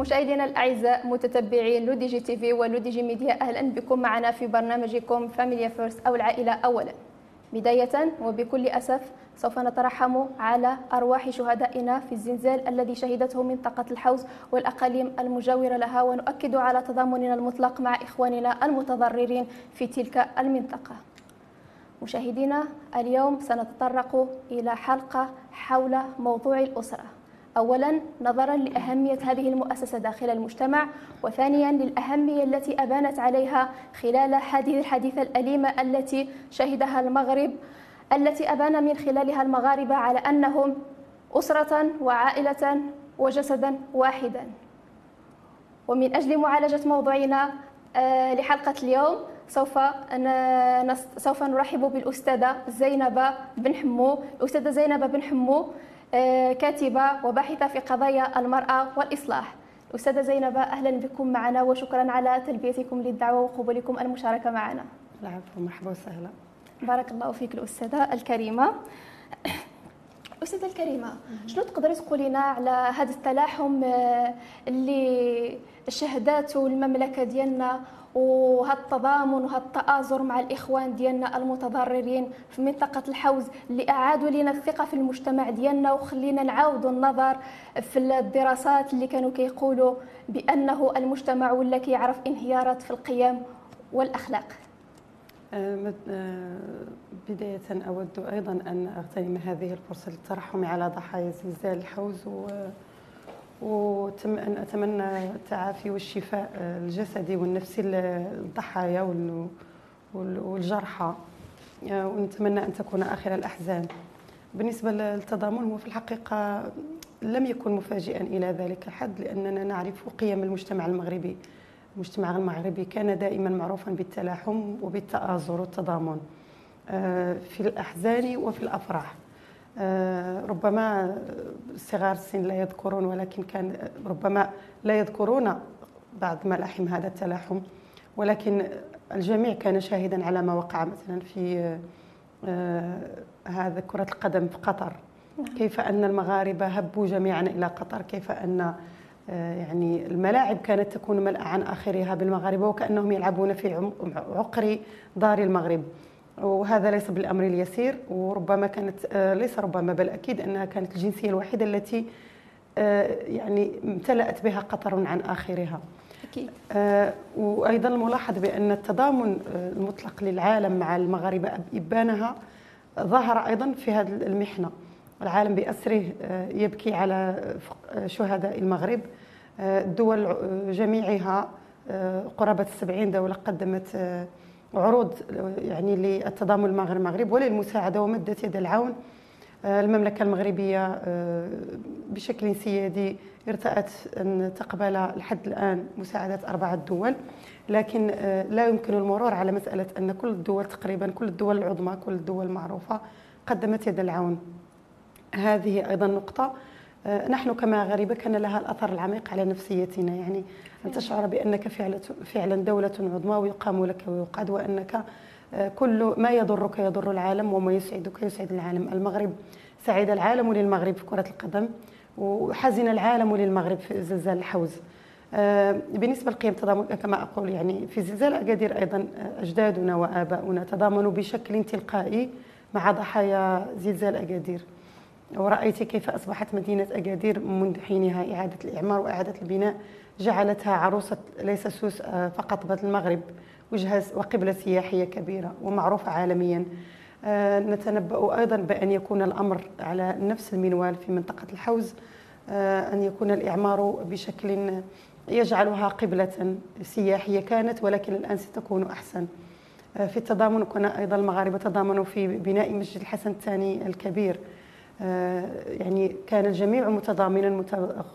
مشاهدينا الأعزاء متتبعين لودي جي تي في ولودي جي ميديا أهلا بكم معنا في برنامجكم Familia First أو العائلة اولا. بداية وبكل أسف سوف نترحم على أرواح شهدائنا في الزلزال الذي شهدته منطقة الحوز والأقاليم المجاورة لها ونؤكد على تضامننا المطلق مع إخواننا المتضررين في تلك المنطقة. مشاهدينا اليوم سنتطرق إلى حلقة حول موضوع الأسرة. اولا نظرا لأهمية هذه المؤسسة داخل المجتمع وثانيا للأهمية التي أبانت عليها خلال هذه الحادثة الأليمة التي شهدها المغرب التي أبان من خلالها المغاربة على أنهم أسرة وعائلة وجسدا واحدا. ومن أجل معالجة موضوعنا آه، لحلقة اليوم سوف سوف نرحب بالأستاذة زينب بن حمو. الأستاذة زينب بن حمو كاتبة وباحثة في قضايا المرأة والإصلاح. أستاذة زينب أهلا بكم معنا وشكرا على تلبيتكم للدعوة وقبولكم المشاركة معنا. العفو مرحبا وسهلا. بارك الله فيك الأستاذة الكريمة. أستاذة الكريمة شنو تقدري تقولي لنا على هذا التلاحم آه، اللي شهداته المملكة ديالنا وهذا التضامن وهذا التآزر مع الإخوان ديالنا المتضررين في منطقة الحوز اللي أعادوا لنا الثقة في المجتمع ديالنا وخلينا نعاودوا النظر في الدراسات اللي كانوا كيقولوا بأنه المجتمع ولا كيعرف انهيارات في القيم والأخلاق. أه، أه، بداية أود أيضا أن أغتنم هذه الفرصة للترحم على ضحايا زلزال الحوز و أتمنى التعافي والشفاء الجسدي والنفسي للضحايا والجرحى. ونتمنى أن تكون آخر الأحزان. بالنسبة للتضامن هو في الحقيقة لم يكن مفاجئا إلى ذلك الحد لأننا نعرف قيم المجتمع المغربي. المجتمع المغربي كان دائما معروفا بالتلاحم وبالتآزر والتضامن آه، في الأحزان وفي الأفراح. آه، ربما صغار السن لا يذكرون ولكن كان ربما لا يذكرون بعد ملاحم هذا التلاحم. ولكن الجميع كان شاهدا على ما وقع مثلا في آه، هذا كرة القدم في قطر. نعم. كيف أن المغاربة هبوا جميعا إلى قطر؟ كيف أن آه، يعني الملاعب كانت تكون ملأ عن آخرها بالمغاربة وكأنهم يلعبون في عقر دار المغرب. وهذا ليس بالأمر اليسير وربما كانت آه، ليس ربما بل أكيد أنها كانت الجنسية الوحيدة التي آه، يعني امتلأت بها قطر عن آخرها. أكيد. آه، وأيضا الملاحظ بأن التضامن المطلق للعالم مع المغاربة إبانها ظهر أيضا في هذه المحنة. العالم بأسره يبكي على شهداء المغرب الدول جميعها قرابة السبعين دولة قدمت عروض يعني للتضامن مع المغرب وللمساعدة ومدت يد العون. آه، المملكة المغربية آه، بشكل سيادي ارتأت أن تقبل لحد الآن مساعدة أربعة دول لكن آه، لا يمكن المرور على مسألة أن كل الدول تقريبا كل الدول العظمى كل الدول المعروفة قدمت يد العون. هذه أيضا نقطة. نحن كمغاربه كان لها الأثر العميق على نفسيتنا. يعني أن تشعر بأنك فعلا دولة عظمى ويقام لك ويقعد وأنك آه، كل ما يضرك يضر العالم وما يسعدك يسعد العالم. المغرب سعيد العالم للمغرب في كرة القدم وحزن العالم للمغرب في زلزال الحوز. آه، بالنسبة لقيم التضامن كما أقول يعني في زلزال أكادير أيضا آه، أجدادنا وآباؤنا تضامنوا بشكل تلقائي مع ضحايا زلزال أكادير. ورأيت كيف أصبحت مدينة أكادير منذ حينها إعادة الإعمار وإعادة البناء جعلتها عروسة ليس سوس آه، فقط بل المغرب وجهة وقبلة سياحية كبيرة ومعروفة عالميا. آه، نتنبأ أيضا بأن يكون الأمر على نفس المنوال في منطقة الحوز آه، أن يكون الإعمار بشكل يجعلها قبلة سياحية كانت ولكن الآن ستكون أحسن. في التضامن كنا أيضا المغاربة تضامنوا في بناء مسجد الحسن الثاني الكبير. يعني كان الجميع متضامنا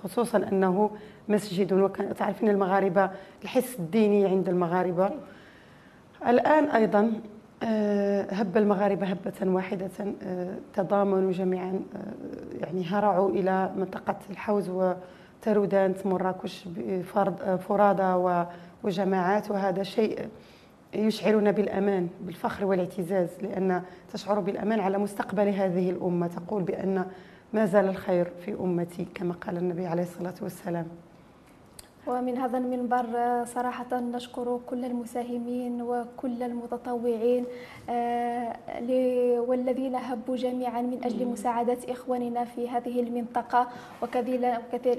خصوصا أنه مسجد وكان تعرفين المغاربة الحس الديني عند المغاربة. الآن أيضا آه، هب المغاربة هبة واحدة آه، تضامنوا جميعا آه، يعني هرعوا إلى منطقة الحوز وترودانت مراكش فرادى وجماعات وهذا شيء يشعرنا بالأمان بالفخر والاعتزاز لأن تشعر بالأمان على مستقبل هذه الأمة. تقول بأن ما زال الخير في أمتي كما قال النبي عليه الصلاة والسلام. ومن هذا المنبر صراحة نشكر كل المساهمين وكل المتطوعين والذين هبوا جميعا من أجل مساعدة إخواننا في هذه المنطقة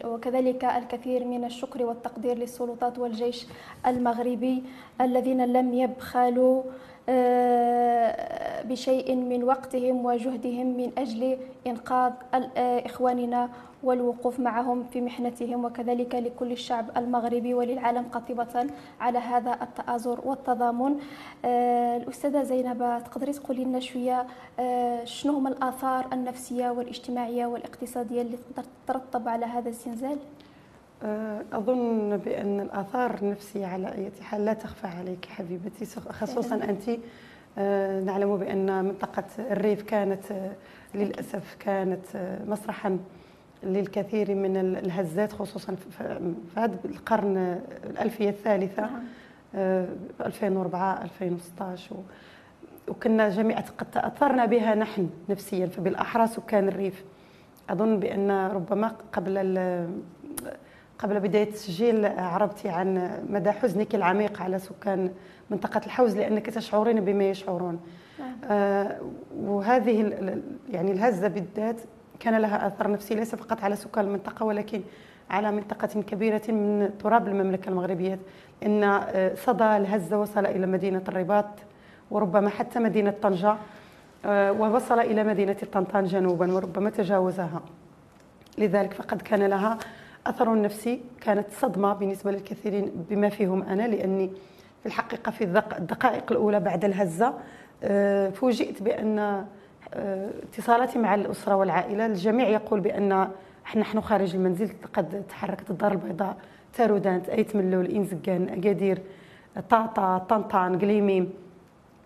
وكذلك الكثير من الشكر والتقدير للسلطات والجيش المغربي الذين لم يبخلوا آه، بشيء من وقتهم وجهدهم من أجل إنقاذ آه، إخواننا والوقوف معهم في محنتهم وكذلك لكل الشعب المغربي وللعالم قاطبة على هذا التآزر والتضامن. آه، الأستاذة زينب تقدري تقولي لنا شوية شنو هما الآثار النفسية والاجتماعية والاقتصادية اللي تقدر تترتب على هذا الزلزال؟ أظن بأن الآثار النفسية على أي حال لا تخفى عليك حبيبتي خصوصا أنت. آه، نعلم بأن منطقة الريف كانت آه، للأسف كانت آه، مسرحا. للكثير من الهزات خصوصا في هذا القرن الألفية الثالثة نعم. في 2004 2016 وكنا جميعا قد تأثرنا بها نحن نفسيا فبالأحرى سكان الريف أظن بأن ربما قبل قبل بداية التسجيل عربتي عن مدى حزنك العميق على سكان منطقة الحوز لأنك تشعرين بما يشعرون نعم. آه وهذه يعني الهزة بالذات كان لها أثر نفسي ليس فقط على سكان المنطقة ولكن على منطقة كبيرة من تراب المملكة المغربية. إن آه، صدى الهزة وصل إلى مدينة الرباط وربما حتى مدينة طنجة آه، ووصل إلى مدينة طنطان جنوبا وربما تجاوزها. لذلك فقد كان لها أثر نفسي كانت صدمة بالنسبة للكثيرين بما فيهم أنا لأني في الحقيقة في الدقائق الأولى بعد الهزة آه، فوجئت بأن اتصالاتي مع الأسرة والعائلة الجميع يقول بأن نحن خارج المنزل قد تحركت الدار البيضاء تارودانت أيت ملول إنزقان أكادير طاطا طنطان قليميم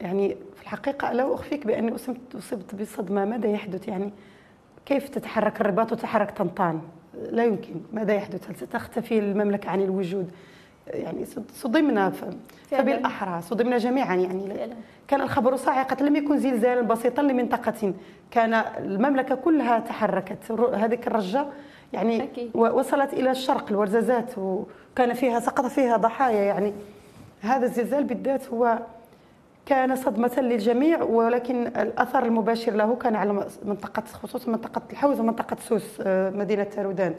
يعني في الحقيقة لا أخفيك بأني أصبت بصدمة ماذا يحدث؟ يعني كيف تتحرك الرباط وتتحرك طنطان؟ لا يمكن. ماذا يحدث؟ هل ستختفي المملكة عن الوجود؟ يعني صدمنا فبالأحرى صدمنا جميعا يعني. كان الخبر صاعقة لم يكن زلزالا بسيطا لمنطقة. كان المملكة كلها تحركت. هذيك الرجة يعني أكيد. وصلت إلى الشرق الورزازات وكان فيها سقط فيها ضحايا يعني. هذا الزلزال بالذات هو كان صدمة للجميع ولكن الأثر المباشر له كان على منطقة خصوصا منطقة الحوز ومنطقة سوس آه، مدينة تارودانت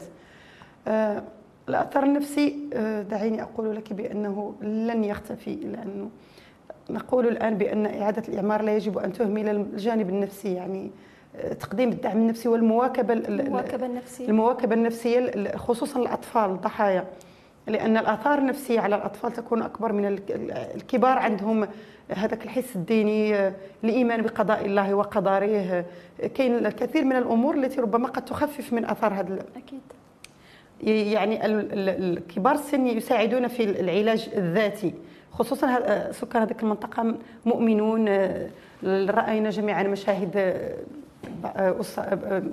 آه، الأثر النفسي آه، دعيني أقول لك بأنه لن يختفي لأنه نقول الآن بأن إعادة الإعمار لا يجب أن تهمل الجانب النفسي يعني تقديم الدعم النفسي والمواكبة المواكبة النفسية. المواكبة النفسية خصوصا الأطفال الضحايا لأن الآثار النفسية على الأطفال تكون أكبر من الكبار عندهم هذاك الحس الديني الإيمان بقضاء الله وقدره كاين الكثير من الأمور التي ربما قد تخفف من آثار هذا أكيد. يعني الكبار السن يساعدون في العلاج الذاتي خصوصا سكان هذيك المنطقة مؤمنون رأينا جميعا مشاهد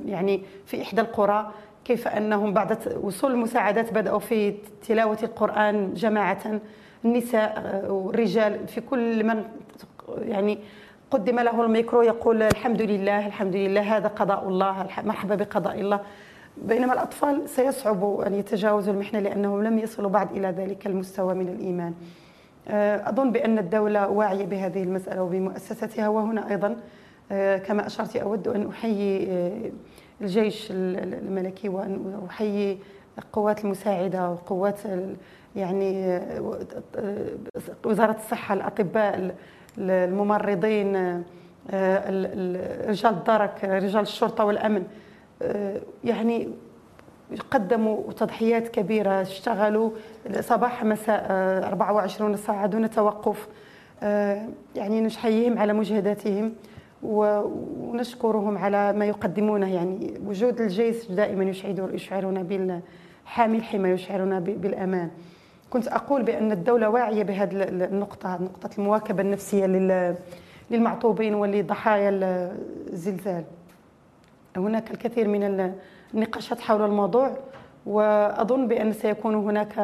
يعني في إحدى القرى كيف أنهم بعد وصول المساعدات بدأوا في تلاوة القرآن جماعة النساء والرجال في كل من يعني قدم له الميكرو يقول الحمد لله الحمد لله هذا قضاء الله مرحبا بقضاء الله. بينما الأطفال سيصعب أن يتجاوزوا المحنة لأنهم لم يصلوا بعد إلى ذلك المستوى من الإيمان. آه، أظن بأن الدولة واعية بهذه المسألة وبمؤسستها وهنا أيضا آه، كما أشرت أود أن أحيي آه، الجيش الملكي وأن أحيي القوات المساعدة وقوات يعني وزارة الصحة الأطباء الممرضين رجال الدرك رجال الشرطة والأمن. يعني قدموا تضحيات كبيرة اشتغلوا صباح مساء 24 ساعة دون توقف يعني نحييهم على مجهوداتهم ونشكرهم على ما يقدمونه. يعني وجود الجيش دائما يشعرنا بالحامي الحمى يشعرنا بالأمان. كنت أقول بأن الدولة واعية بهذه النقطة نقطة المواكبة النفسية للمعطوبين ولضحايا الزلزال. هناك الكثير من النقاشات حول الموضوع وأظن بأن سيكون هناك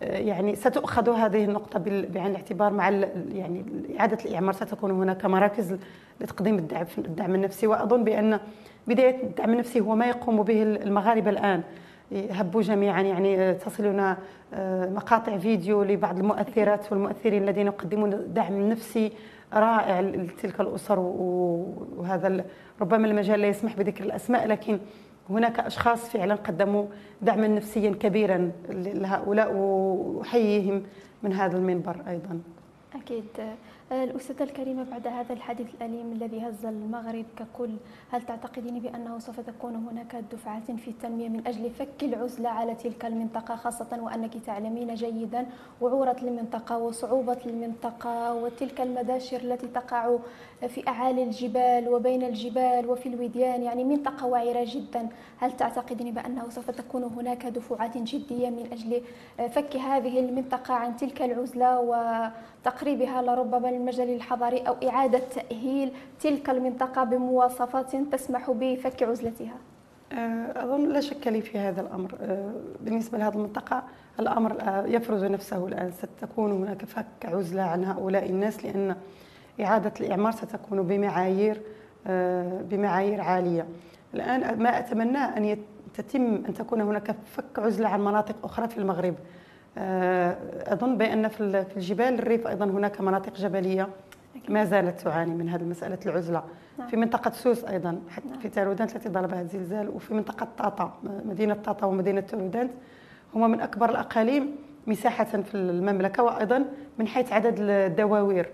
يعني ستؤخذ هذه النقطة بعين الاعتبار مع يعني إعادة الإعمار ستكون هناك مراكز لتقديم الدعم الدعم النفسي. وأظن بأن بداية الدعم النفسي هو ما يقوم به المغاربة الآن. هبوا جميعا يعني تصلنا مقاطع فيديو لبعض المؤثرات والمؤثرين الذين يقدمون دعم نفسي رائع لتلك الأسر وهذا ربما المجال لا يسمح بذكر الأسماء لكن هناك أشخاص فعلا قدموا دعما نفسيا كبيرا لهؤلاء وأحييهم من هذا المنبر أيضا. أكيد. الأستاذة الكريمة بعد هذا الحديث الأليم الذي هز المغرب ككل هل تعتقدين بأنه سوف تكون هناك دفعات في التنمية من أجل فك العزلة على تلك المنطقة خاصة وأنك تعلمين جيدا وعورة المنطقة وصعوبة المنطقة وتلك المداشر التي تقع في أعالي الجبال وبين الجبال وفي الوديان يعني منطقة وعرة جدا. هل تعتقدين بأنه سوف تكون هناك دفعات جدية من أجل فك هذه المنطقة عن تلك العزلة وتقريبها لربما المجال الحضري أو إعادة تأهيل تلك المنطقة بمواصفات تسمح بفك عزلتها؟ أه، أظن لا شك لي في هذا الأمر. أه، بالنسبة لهذه المنطقة الأمر يفرز نفسه الآن. ستكون هناك فك عزلة عن هؤلاء الناس لأن إعادة الإعمار ستكون بمعايير أه، بمعايير عالية الآن ما أتمناه أن تتم أن تكون هناك فك عزلة عن مناطق أخرى في المغرب آه، أظن بأن في الجبال الريف أيضا هناك مناطق جبلية ما زالت تعاني من هذه المسألة العزلة نعم. في منطقة سوس أيضا حتى نعم. في تارودانت التي ضربها الزلزال وفي منطقة طاطا مدينة طاطا ومدينة تارودانت هما من أكبر الأقاليم مساحة في المملكة وأيضا من حيث عدد الدواوير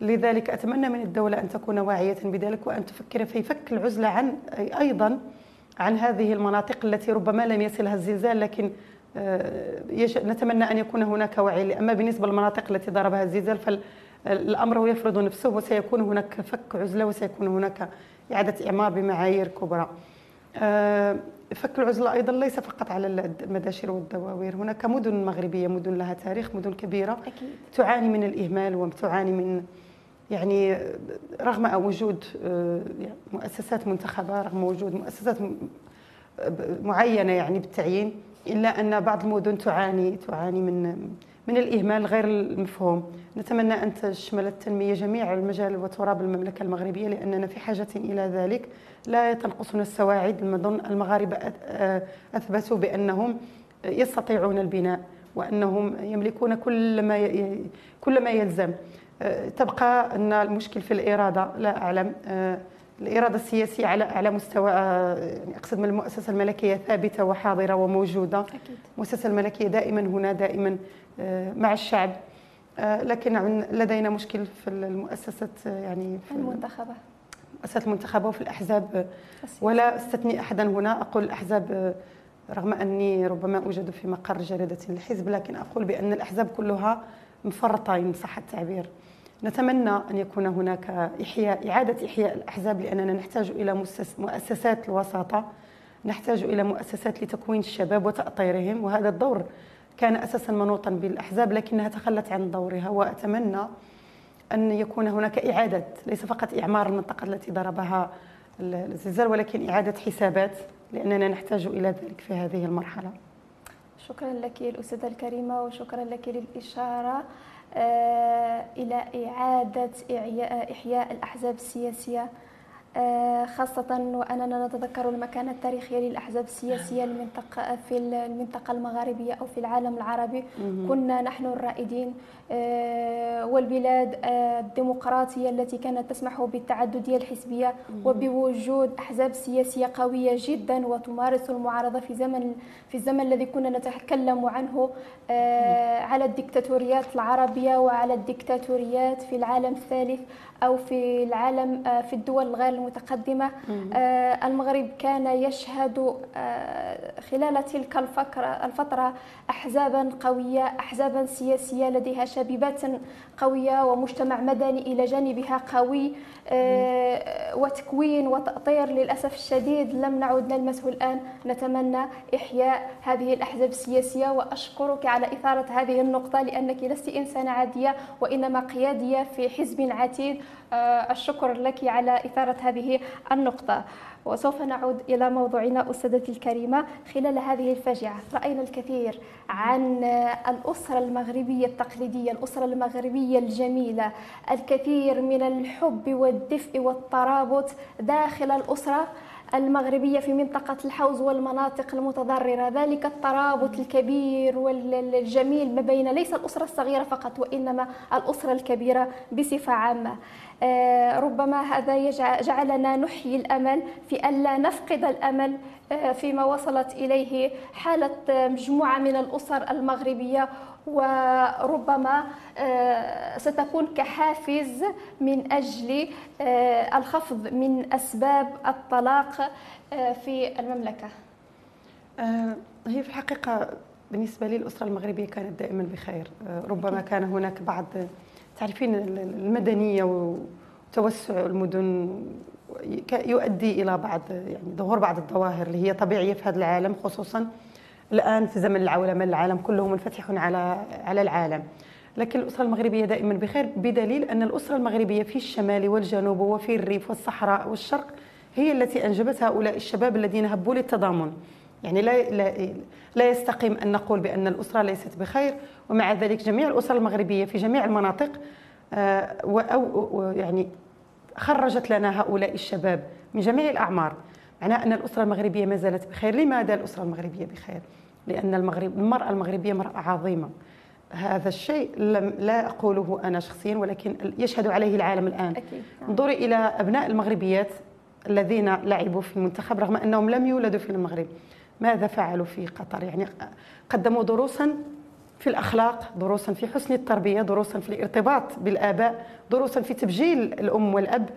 لذلك أتمنى من الدولة أن تكون واعية بذلك وأن تفكر في فك العزلة عن أيضا عن هذه المناطق التي ربما لم يصلها الزلزال لكن آه، نتمنى أن يكون هناك وعي. أما بالنسبة للمناطق التي ضربها الزلزال فالأمر يفرض نفسه وسيكون هناك فك عزلة وسيكون هناك إعادة إعمار بمعايير كبرى. آه، فك العزلة أيضا ليس فقط على المداشر والدواوير. هناك مدن مغربية مدن لها تاريخ مدن كبيرة. أكيد. تعاني من الإهمال وتعاني من يعني رغم وجود آه، مؤسسات منتخبة رغم وجود مؤسسات معينة يعني بالتعيين إلا أن بعض المدن تعاني تعاني من من الإهمال غير المفهوم. نتمنى أن تشمل التنمية جميع المجال وتراب المملكة المغربية لأننا في حاجة إلى ذلك. لا تنقصنا السواعد المدن المغاربة أثبتوا بأنهم يستطيعون البناء وأنهم يملكون كل ما كل ما يلزم. تبقى أن المشكل في الإرادة لا أعلم. الإرادة السياسية على أعلى مستوى يعني أقصد من المؤسسة الملكية ثابتة وحاضرة وموجودة. أكيد. المؤسسة الملكية دائما هنا دائما مع الشعب. لكن لدينا مشكل في المؤسسة يعني في المنتخبة. المؤسسات المنتخبة وفي الأحزاب. ولا أستثني أحدا هنا. أقول الأحزاب آه، رغم أني ربما أوجد في مقر جريدة الحزب لكن أقول بأن الأحزاب كلها مفرطة إن صح التعبير. نتمنى أن يكون هناك إحياء إعادة إحياء الأحزاب لأننا نحتاج إلى مؤسسات الوساطة. نحتاج إلى مؤسسات لتكوين الشباب وتأطيرهم وهذا الدور كان أساسا منوطا بالأحزاب لكنها تخلت عن دورها. وأتمنى أن يكون هناك إعادة ليس فقط إعمار المنطقة التي ضربها الزلزال ولكن إعادة حسابات لأننا نحتاج إلى ذلك في هذه المرحلة. شكرا لك الأستاذة الكريمة وشكرا لك للإشارة. إلى إعادة إحياء الأحزاب السياسية آه، خاصة وأننا نتذكر المكانة التاريخية للأحزاب السياسية المنطقة في المنطقة المغاربية أو في العالم العربي. كنا نحن الرائدين آه، والبلاد الديمقراطية التي كانت تسمح بالتعددية الحزبية وبوجود أحزاب سياسية قوية جدا وتمارس المعارضة في زمن في الزمن الذي كنا نتكلم عنه آه، على الدكتاتوريات العربية وعلى الدكتاتوريات في العالم الثالث. أو في العالم آه، في الدول الغير المتقدمة آه، المغرب كان يشهد آه، خلال تلك الفترة أحزابا قوية أحزابا سياسية لديها شبيبات قوية ومجتمع مدني إلى جانبها قوي وتكوين وتأطير للأسف الشديد. لم نعد نلمسه الآن. نتمنى إحياء هذه الأحزاب السياسية وأشكرك على إثارة هذه النقطة لأنك لست إنسانة عادية وإنما قيادية في حزب عتيد. الشكر لك على إثارة هذه النقطة. وسوف نعود إلى موضوعنا أستاذتي الكريمة. خلال هذه الفاجعة رأينا الكثير عن الأسرة المغربية التقليدية الأسرة المغربية الجميلة الكثير من الحب والدفء والترابط داخل الأسرة. المغربية في منطقة الحوز والمناطق المتضررة. ذلك الترابط الكبير والجميل ما بين ليس الأسرة الصغيرة فقط وإنما الأسرة الكبيرة بصفة عامة. آه، ربما هذا جعلنا نحيي الأمل في الا نفقد الأمل آه، فيما وصلت إليه حالة مجموعة من الأسر المغربية وربما آه، ستكون كحافز من أجل الخفض من أسباب الطلاق في المملكة. هي في الحقيقة بالنسبة لي الأسرة المغربية كانت دائما بخير، ربما كان هناك بعض تعرفين المدنية وتوسع المدن يؤدي إلى بعض يعني ظهور بعض الظواهر اللي هي طبيعية في هذا العالم خصوصا الآن في زمن العولمة العالم كله منفتح على على العالم. لكن الأسرة المغربية دائما بخير بدليل أن الأسرة المغربية في الشمال والجنوب وفي الريف والصحراء والشرق هي التي أنجبت هؤلاء الشباب الذين هبوا للتضامن. يعني لا لا لا يستقيم أن نقول بأن الأسرة ليست بخير ومع ذلك جميع الأسر المغربية في جميع المناطق آه، أو يعني خرجت لنا هؤلاء الشباب من جميع الأعمار. معناه أن الأسرة المغربية ما زالت بخير. لماذا الأسرة المغربية بخير؟ لأن المغرب المرأة المغربية مرأة عظيمة. هذا الشيء لم لا أقوله أنا شخصيا ولكن يشهد عليه العالم الآن. أكيد. انظري إلى أبناء المغربيات الذين لعبوا في المنتخب رغم أنهم لم يولدوا في المغرب. ماذا فعلوا في قطر؟ يعني قدموا دروسا في الأخلاق دروسا في حسن التربية دروسا في الارتباط بالآباء دروسا في تبجيل الأم والأب.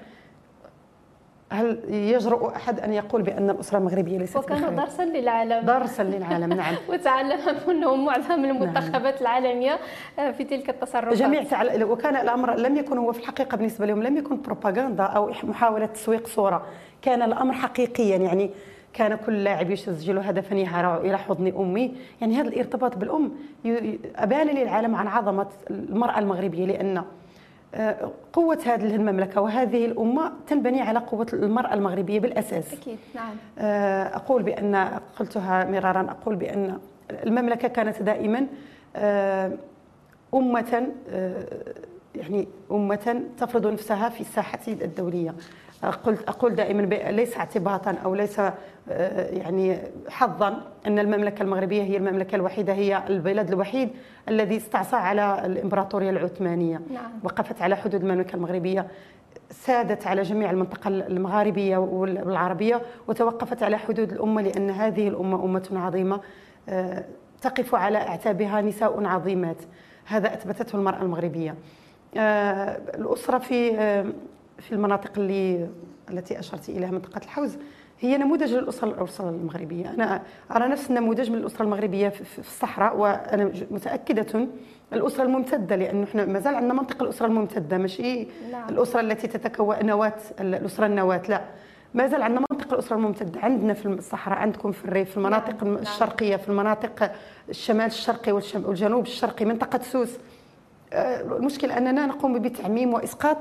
هل يجرؤ أحد أن يقول بأن الأسرة المغربيه ليست وكانوا درسا للعالم. درسا للعالم نعم. وتعلم منهم معظم المنتخبات نعم. العالمية آه، في تلك التصرفات. جميع تعال... وكان الأمر لم يكن هو في الحقيقة بالنسبة لهم لم يكن بروباغندا أو محاولة تسويق صورة. كان الأمر حقيقيا يعني كان كل لاعب يسجل هدفا يهرع إلى حضن أمي. يعني هذا الارتباط بالأم أبان للعالم عن عظمة المرأة المغربية لأن قوة هذه المملكة وهذه الأمة تنبني على قوة المرأة المغربية بالأساس. أكيد نعم. آه، أقول بأن قلتها مرارا أقول بأن المملكة كانت دائما آه، أمة يعني أمة تفرض نفسها في الساحة الدولية. قلت أقول دائما ليس اعتباطا أو ليس آه، يعني حظا أن المملكة المغربية هي المملكة الوحيدة هي البلد الوحيد الذي استعصى على الإمبراطورية العثمانية. نعم. وقفت على حدود المملكة المغربية سادت على جميع المنطقة المغاربية والعربية وتوقفت على حدود الأمة لأن هذه الأمة أمة عظيمة آه، تقف على اعتابها نساء عظيمات. هذا أثبتته المرأة المغربية. آه، الأسرة في في المناطق اللي التي أشرت إليها منطقة الحوز هي نموذج للأسرة الاسره المغربية أنا أرى نفس النموذج من الأسرة المغربية في الصحراء وأنا متأكدة الأسرة الممتدة لأنه إحنا مازال عندنا منطق الأسرة الممتدة ماشي نعم. الأسرة التي تتكون نواة الأسرة النواة لا ما زال عندنا منطق الأسرة الممتدة عندنا في الصحراء عندكم في الريف في المناطق نعم. الشرقية في المناطق الشمال الشرقي والجنوب الشرقي منطقة سوس آه، المشكل أننا نقوم بتعميم وإسقاط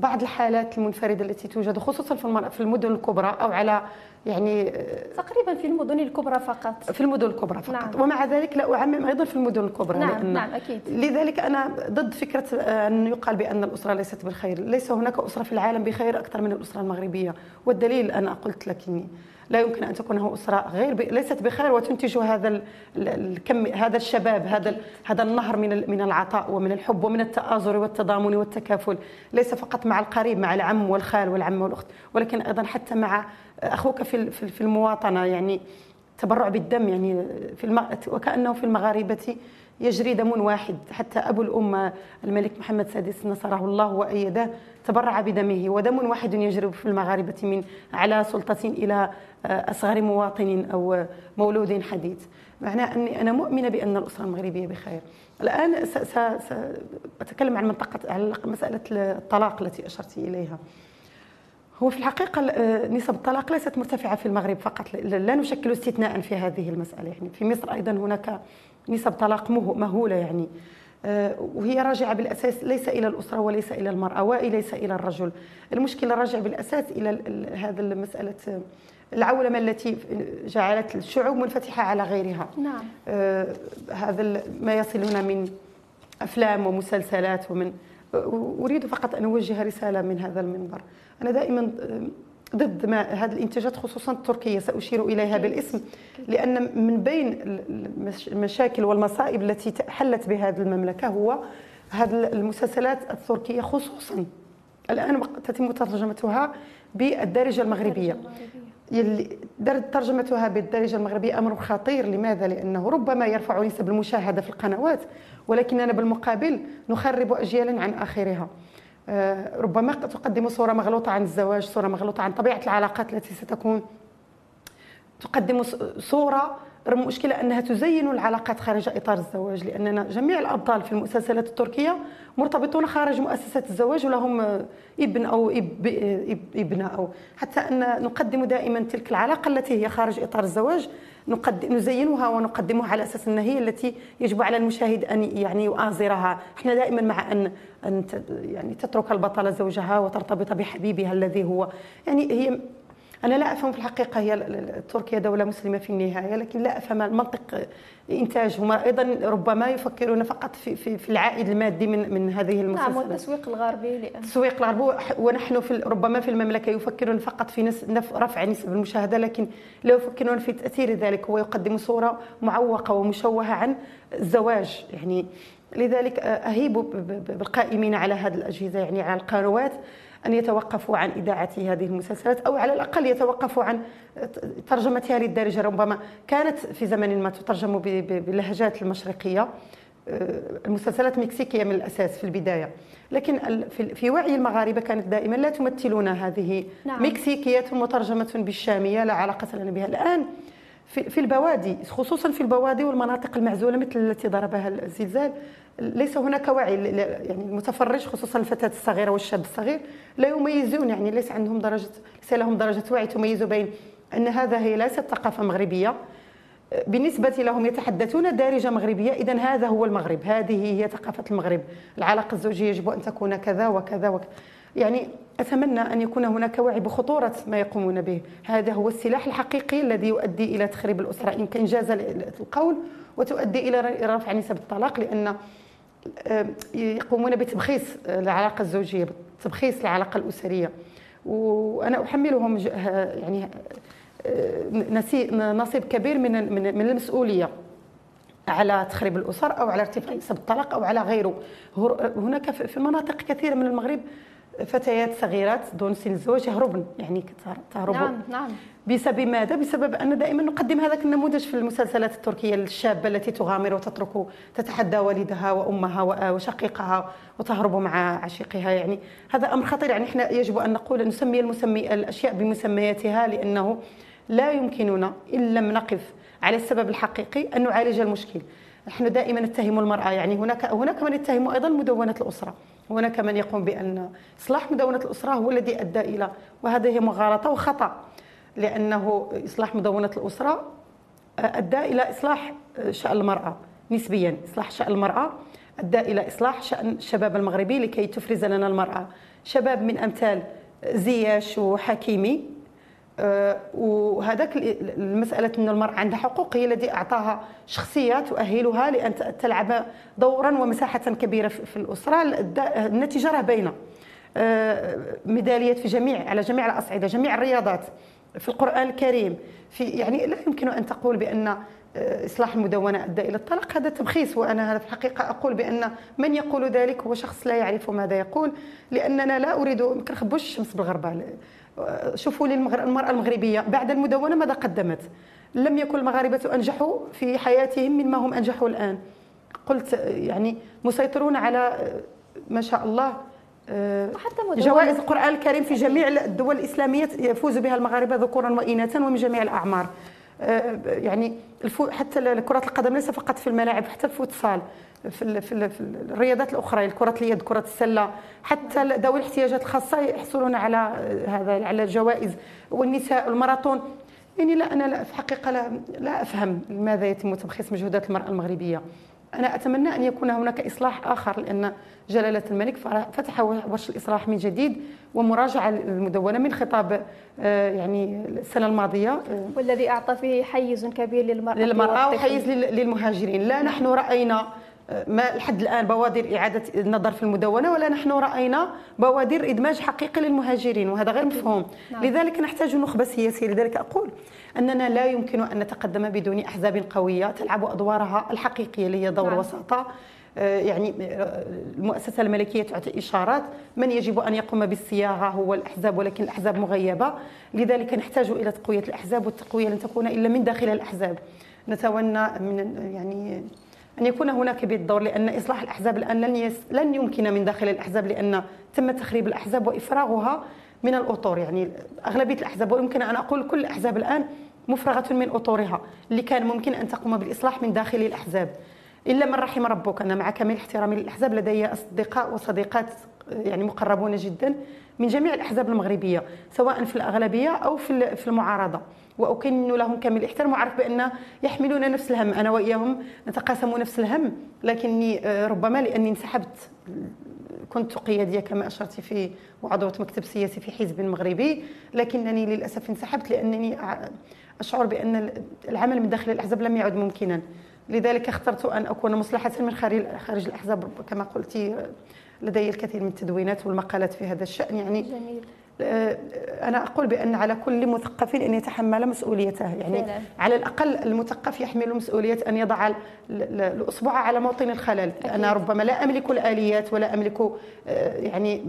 بعض الحالات المنفردة التي توجد خصوصا في المدن الكبرى أو على يعني آه، تقريبا في المدن الكبرى فقط. في المدن الكبرى فقط. نعم. ومع ذلك لا أعمم أيضا في المدن الكبرى نعم لأن نعم أكيد. لذلك أنا ضد فكرة أن يقال بأن الأسرة ليست بالخير. ليس هناك أسرة في العالم بخير أكثر من الأسرة المغربية. والدليل أنا قلت لك لا يمكن أن تكون أسرة غير ب... ليست بخير وتنتج هذا الكم هذا الشباب هذا هذا النهر من من العطاء ومن الحب ومن التآزر والتضامن والتكافل. ليس فقط مع القريب مع العم والخال والعمه والأخت ولكن أيضا حتى مع أخوك في في المواطنة. يعني تبرع بالدم يعني في الم... وكأنه في المغاربة يجري دم واحد. حتى أبو الأمة الملك محمد السادس نصره الله وأيده تبرع بدمه ودم واحد يجري في المغاربة من على سلطة إلى أصغر مواطن أو مولود حديث. معناه أني أنا مؤمنة بأن الأسرة المغربية بخير. الآن ساتكلم عن منطقة على مسألة الطلاق التي أشرت إليها. هو في الحقيقة نسب الطلاق ليست مرتفعة في المغرب فقط. لا نشكل استثناء في هذه المسألة. يعني في مصر أيضا هناك نسب طلاق مهولة يعني. آه، وهي راجعة بالأساس ليس إلى الأسرة وليس إلى المرأة وليس إلى الرجل. المشكلة راجع بالأساس إلى هذا المسألة العولمة التي جعلت الشعوب منفتحة على غيرها. نعم. آه هذا ما يصلنا من أفلام ومسلسلات ومن أريد فقط أن أوجه رسالة من هذا المنبر. أنا دائما ضد ما هذه الإنتاجات خصوصا التركيه سأشير إليها بالاسم لأن من بين المشاكل والمصائب التي حلت بهذه المملكة هو هذه المسلسلات التركية خصوصا الآن تتم ترجمتها بالدارجة المغربية. ترجمتها بالدارجة المغربية أمر خطير. لماذا؟ لأنه ربما يرفع نسب المشاهدة في القنوات ولكننا بالمقابل نخرب اجيالا عن آخرها. ربما تقدم صورة مغلوطة عن الزواج صورة مغلوطة عن طبيعة العلاقات التي ستكون. تقدم صورة رغم المشكلة أنها تزين العلاقات خارج إطار الزواج لأننا جميع الأبطال في المسلسلات التركية مرتبطون خارج مؤسسه الزواج ولهم ابن أو ابنه أو حتى أن نقدم دائما تلك العلاقة التي هي خارج إطار الزواج. نقدم نزينها ونقدمها على أساس انها هي التي يجب على المشاهد أن يعني يؤازرها، إحنا دائما مع ان أن يعني تترك البطله زوجها وترتبط بحبيبها الذي هو. يعني هي أنا لا أفهم في الحقيقة هي تركيا دولة مسلمة في النهاية لكن لا أفهم المنطق انتاجهم أيضا ربما يفكرون فقط في في, في العائد المادي من من هذه المسلسلات. نعم والتسويق الغربي التسويق الغربي ونحن في ربما في المملكة يفكرون فقط في رفع نسب المشاهدة لكن لا يفكرون في تأثير ذلك. هو يقدم صورة معوقة ومشوهة عن الزواج يعني لذلك أهيب بالقائمين على هذه الأجهزة يعني على القنوات. أن يتوقفوا عن إذاعة هذه المسلسلات أو على الأقل يتوقفوا عن ترجمتها للدارجة. ربما كانت في زمن ما تترجم باللهجات المشرقية. آه، المسلسلات مكسيكية من الأساس في البداية. لكن في وعي المغاربة كانت دائما لا تمثلون هذه نعم. مكسيكية مترجمة بالشامية لا علاقة لنا بها. الآن في البوادي خصوصا في البوادي والمناطق المعزولة مثل التي ضربها الزلزال ليس هناك وعي يعني المتفرج خصوصا الفتاه الصغيرة والشاب الصغير لا يميزون يعني ليس عندهم درجة ليس لهم درجة وعي تميز بين أن هذا هي ليست ثقافة مغربية. بالنسبة لهم يتحدثون دارجة مغربية إذا هذا هو المغرب هذه هي ثقافة المغرب. العلاقة الزوجية يجب أن تكون كذا وكذا وكذا يعني أتمنى أن يكون هناك وعي بخطورة ما يقومون به. هذا هو السلاح الحقيقي الذي يؤدي إلى تخريب الأسرة إن كان جاز القول وتؤدي إلى رفع نسب الطلاق لأن يقومون بتبخيص العلاقة الزوجية تبخيص العلاقة الأسرية. وأنا أحملهم يعني نصيب كبير من من المسؤولية على تخريب الأسر أو على ارتفاع نسب الطلاق أو على غيره. هناك في مناطق كثيرة من المغرب فتيات صغيرات دون سن الزواج يهربن يعني تهرب. نعم نعم. بسبب ماذا؟ بسبب أن دائما نقدم هذاك النموذج في المسلسلات التركية الشابه التي تغامر وتترك تتحدى والدها وأمها وشقيقها وتهرب مع عشيقها. يعني هذا أمر خطير. يعني إحنا يجب أن نقول نسمي المسمي الأشياء بمسمياتها لأنه لا يمكننا إن لم نقف على السبب الحقيقي أن نعالج المشكل. نحن دائما نتهم المرأة. يعني هناك هناك من يتهم أيضا مدونة الأسرة. هناك من يقوم بأن إصلاح مدونة الأسرة هو الذي أدى إلى وهذه مغالطة وخطأ لأنه إصلاح مدونة الأسرة أدى إلى إصلاح شأن المرأة نسبيا إصلاح شأن المرأة أدى إلى إصلاح شأن الشباب المغربي لكي تفرز لنا المرأة. شباب من أمثال زياش وحكيمي آه، وهذاك المسألة أن المرأة عندها حقوق هي الذي أعطاها شخصية تؤهلها لأن تلعب دورا ومساحة كبيرة في الأسرة. النتيجة راه باينة. آه، ميداليات في جميع على جميع الأصعدة جميع الرياضات. في القرآن الكريم في يعني لا يمكن أن تقول بأن آه، إصلاح المدونة أدى إلى الطلاق. هذا تبخيس وأنا في الحقيقة أقول بأن من يقول ذلك هو شخص لا يعرف ماذا يقول لأننا لا أريد ما كنخبوش الشمس بالغربة. شوفوا المرأة المغربية بعد المدونة ماذا قدمت؟ لم يكن المغاربة أنجحوا في حياتهم مما هم أنجحوا الآن. قلت يعني مسيطرون على ما شاء الله جوائز القرآن الكريم في جميع الدول الإسلامية يفوز بها المغاربة ذكورا وإناثا ومن جميع الأعمار. يعني حتى كرة القدم ليس فقط في الملاعب حتى في الفوتسال. في, في, في الرياضات الأخرى كرة اليد كرة السلة حتى ذوي الاحتياجات الخاصة يحصلون على هذا على الجوائز والنساء الماراثون. يعني لا أنا لا في الحقيقة لا, لا أفهم لماذا يتم تبخيس مجهودات المرأة المغربية. أنا أتمنى أن يكون هناك إصلاح آخر لأن جلالة الملك فتح ورش الإصلاح من جديد ومراجعة المدونة من خطاب آه، يعني السنة الماضية. آه، والذي أعطى فيه حيز كبير للمرأة للمرأة وحيز للمهاجرين. لا نحن رأينا ما لحد الآن بوادر إعادة النظر في المدونة ولا نحن رأينا بوادر إدماج حقيقي للمهاجرين وهذا غير مفهوم. نعم. لذلك نحتاج نخبة سياسية. لذلك أقول أننا لا يمكن أن نتقدم بدون أحزاب قوية تلعب أدوارها الحقيقية اللي هي دور نعم. وساطة. آه، يعني آه، المؤسسة الملكية تعطي إشارات. من يجب أن يقوم بالصياغة هو الأحزاب ولكن الأحزاب مغيبة. لذلك نحتاج إلى تقوية الأحزاب والتقوية لن تكون إلا من داخل الأحزاب. نتمنى من يعني أن يكون هناك بالدور لأن إصلاح الأحزاب الآن لن, يس لن يمكن من داخل الأحزاب لأن تم تخريب الأحزاب وإفراغها من الأطور. يعني أغلبية الأحزاب ويمكن أن أقول كل الأحزاب الآن مفرغة من أطورها اللي كان ممكن أن تقوم بالإصلاح من داخل الأحزاب. إلا من رحم ربك أنا مع كامل احترامي للأحزاب لدي أصدقاء وصديقات يعني مقربون جدا من جميع الأحزاب المغربية سواء في الأغلبية أو في المعارضة. وأكن لهم كامل الإحترام وأعرف بأن يحملون نفس الهم. أنا وإياهم نتقاسم نفس الهم لكني آه، ربما لأني انسحبت. كنت قيادية كما أشرت في وعضوة مكتب سياسي في حزب مغربي لكنني للأسف انسحبت لأنني أشعر بأن العمل من داخل الأحزاب لم يعد ممكنا. لذلك اخترت أن أكون مصلحة من خارج الأحزاب كما قلت لدي الكثير من التدوينات والمقالات في هذا الشأن. يعني جميل. آه، أنا أقول بأن على كل مثقف أن يتحمل مسؤوليته يعني فعلا. على الأقل المثقف يحمل مسؤولية أن يضع الأصبع على موطن الخلل أكيد. أنا ربما لا أملك الآليات ولا أملك آه، يعني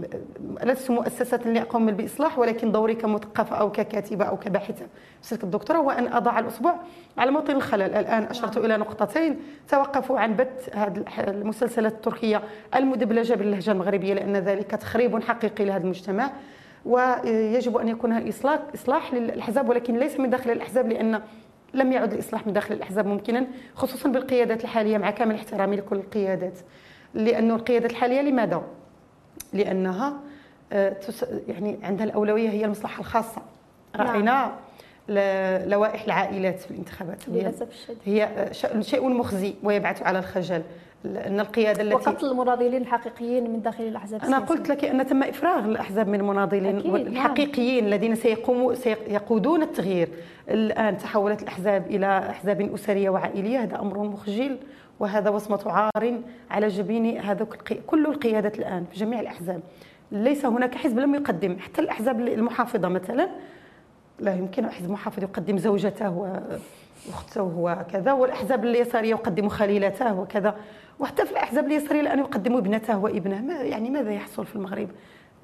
لست مؤسسة لأقوم باصلاح ولكن دوري كمثقفه أو ككاتبه أو كباحثة في الدكتوراه هو ان أضع الأصبع على موطن الخلل الآن أشرت نعم. إلى نقطتين توقفوا عن بث هذه المسلسلات التركية المدبلجة باللهجة المغربية لأن ذلك تخريب حقيقي لهذا المجتمع ويجب أن يكون الاصلاح اصلاح للأحزاب ولكن ليس من داخل الأحزاب لأن لم يعد الإصلاح من داخل الأحزاب ممكنا خصوصا بالقيادات الحالية مع كامل احترامي لكل القيادات. لأن القيادات الحالية لماذا؟ لأنها آه، يعني عندها الأولوية هي المصلحة الخاصة. نعم. رأينا لوائح العائلات في الانتخابات. للأسف الشديد. هي آه، شيء مخزي ويبعث على الخجل. ان القيادة التي وقتل المناضلين الحقيقيين من داخل الأحزاب أنا قلت لك أن تم إفراغ الأحزاب من المناضلين نعم. الحقيقيين نعم. الذين سيقوموا سيقودون التغيير الآن تحولت الأحزاب إلى أحزاب أسرية وعائلية هذا أمر مخجل وهذا وصمة عار على جبين هذا كل القيادات الآن في جميع الأحزاب ليس هناك حزب لم يقدم حتى الأحزاب المحافظة مثلا لا يمكن حزب محافظ يقدم زوجته واخته وكذا والأحزاب اليسارية يقدم خليلته وكذا. وحتى في الأحزاب اليسارية الآن يقدم ابنته وابنه. ما يعني ماذا يحصل في المغرب؟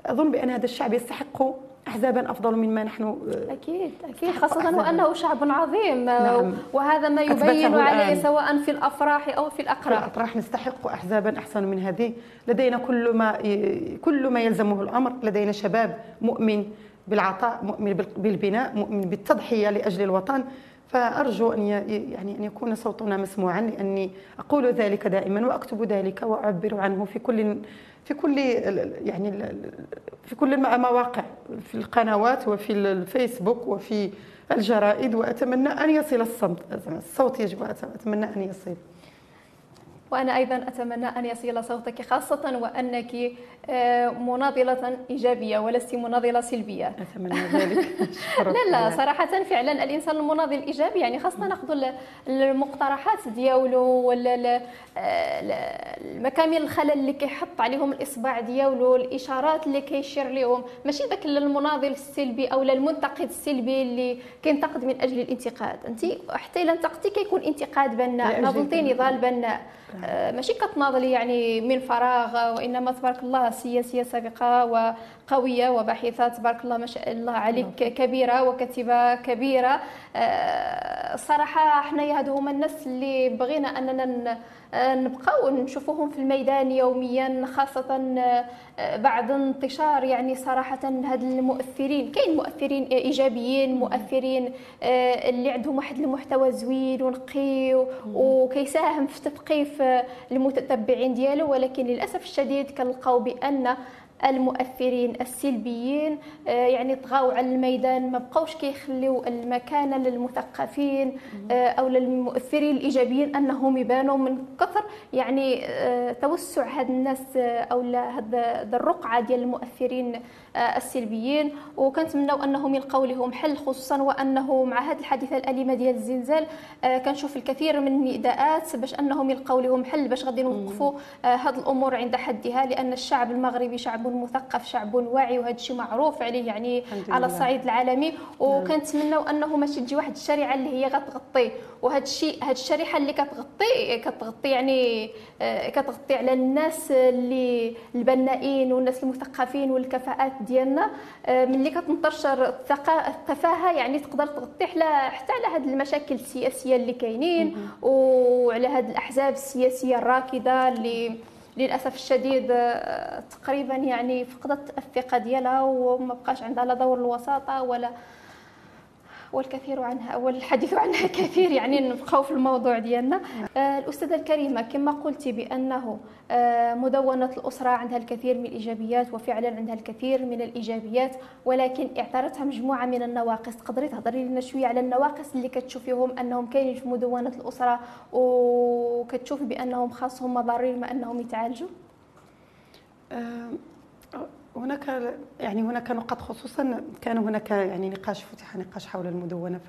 أظن بأن هذا الشعب يستحق احزابا أفضل مما نحن آه، أكيد أكيد. خاصة وانه شعب عظيم آه، نعم. وهذا ما يبين عليه سواء في الأفراح أو في الاقراح في الأطراح نستحق احزابا أحسن من هذه. لدينا كل ما كل ما يلزمه الأمر. لدينا شباب مؤمن بالعطاء مؤمن بالبناء مؤمن بالتضحية لأجل الوطن. فأرجو أن يعني أن يكون صوتنا مسموعا لأني أقول ذلك دائما وأكتب ذلك وأعبر عنه في كل في كل يعني في كل المواقع في القنوات وفي الفيسبوك وفي الجرائد وأتمنى أن يصل الصمت الصوت يجب اتمنى أن يصل. وأنا أيضا أتمنى أن يصل صوتك خاصة وأنك آه، مناضلة إيجابية ولست مناضلة سلبية. أتمنى ذلك. لا لا صراحة فعلا الإنسان المناضل الإيجابي يعني خاصة نأخذ المقترحات ديالو ولا المكامن الخلل اللي كيحط عليهم الإصبع ديالو الإشارات اللي كيشير لهم ماشي ذاك المناضل السلبي أو المنتقد السلبي اللي كينتقد من أجل الانتقاد. أنت حتى إلا انتقدتي كيكون انتقاد بناء. ناضلتي نضال بناء. آه، ماشي كتناضلي يعني من فراغ وإنما تبارك الله سياسية سابقة وقوية وباحثه تبارك الله ما شاء الله عليك نعم. كبيرة وكاتبة كبيرة الصراحه آه، حنايا هادو هما الناس اللي بغينا أننا نبقاو نشوفوهم في الميدان يوميا خاصة آه، بعد انتشار يعني صراحة هاد المؤثرين. كاين مؤثرين إيجابيين مؤثرين آه، اللي عندهم واحد المحتوى زوين ونقي وكيساهم في تثقيف المتتبعين ديالو. ولكن للأسف الشديد كنلقاو بأن المؤثرين السلبيين آه، يعني طغاو على الميدان ما بقاوش كيخليو المكانة للمثقفين آه، أو للمؤثرين الإيجابيين أنهم يبانوا من كثر يعني آه، توسع هاد الناس أو هاد الرقعة ديال المؤثرين السلبيين. وكنتمناو أنهم يلقاو لهم حل خصوصا وأنه مع هذه الحادثة الأليمة ديال الزلزال كنشوف الكثير من النداءات باش أنهم يلقاو لهم حل باش غادي نوقفوا هاد الأمور عند حدها لأن الشعب المغربي شعب مثقف شعب واعي وهذا الشيء معروف عليه يعني على الصعيد العالمي. وكنتمناو أنه ماشي تجي واحد الشريعة اللي هي غتغطي. وهذا الشيء هذه الشريحة اللي كتغطي كتغطي يعني آه، كتغطي على الناس اللي البنائين والناس المثقفين والكفاءات ديالنا. آه، ملي كتنتشر التفاهة يعني تقدر تغطي حتى على هذه المشاكل السياسية اللي كاينين. وعلى هذه الأحزاب السياسية الراكدة اللي للأسف الشديد آه، تقريبا يعني فقدت الثقة ديالها وما بقاش عندها لا دور الوساطة ولا والكثير عنها والحديث عنها كثير يعني نبقاو في الموضوع ديالنا. آه الأستاذة الكريمة كما قلتي بأنه آه مدونة الأسرة عندها الكثير من الإيجابيات وفعلا عندها الكثير من الإيجابيات ولكن اعترتها مجموعة من النواقص. تقدري تهضري لنا شوية على النواقص اللي كتشوفيهم أنهم كاينين في مدونة الأسرة وكتشوفي بأنهم خاصهم مضارين ما أنهم يتعالجوا؟ آه هناك يعني هناك نقاط خصوصا كان هناك يعني نقاش فتح نقاش حول المدونة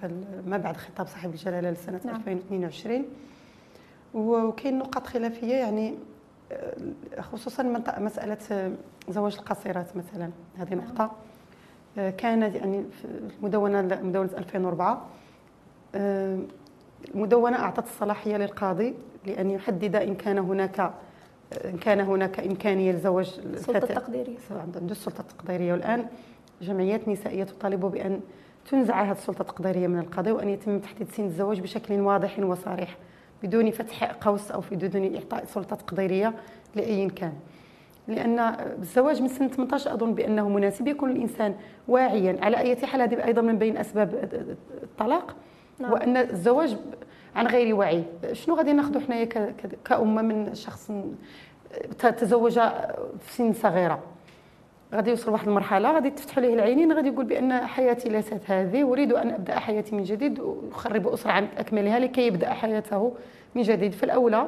ما بعد خطاب صاحب الجلالة لسنة نعم. 2022 وكاين نقاط خلافية يعني آه، خصوصا مسألة زواج القصيرات مثلا هذه نعم. نقطة آه، كانت يعني في المدونة مدونة 2004 آه، المدونة أعطت الصلاحية للقاضي لأن يحدد إن كان هناك إن كان هناك إمكانية لزواج السلطة التقديرية عنده السلطة التقديرية والآن جمعيات نسائية تطالب بأن تنزع هذه السلطة التقديرية من القاضي وأن يتم تحديد سن الزواج بشكل واضح وصريح بدون فتح قوس أو في بدون إعطاء سلطة تقديرية لأي كان. لأن الزواج من سن 18 أظن بأنه مناسب. يكون الإنسان واعيا على أي حال هذه أيضا من بين أسباب الطلاق. نعم. وأن الزواج عن غير وعي. شنو غادي ناخذ حنايا كأمة من شخص تزوج في سن صغيرة. غادي يوصل واحد المرحلة غادي تفتح له العينين غادي يقول بأن حياتي ليست هذه أريد أن أبدأ حياتي من جديد وأخرب أسرة عن أكملها لكي يبدأ حياته من جديد. فالاولى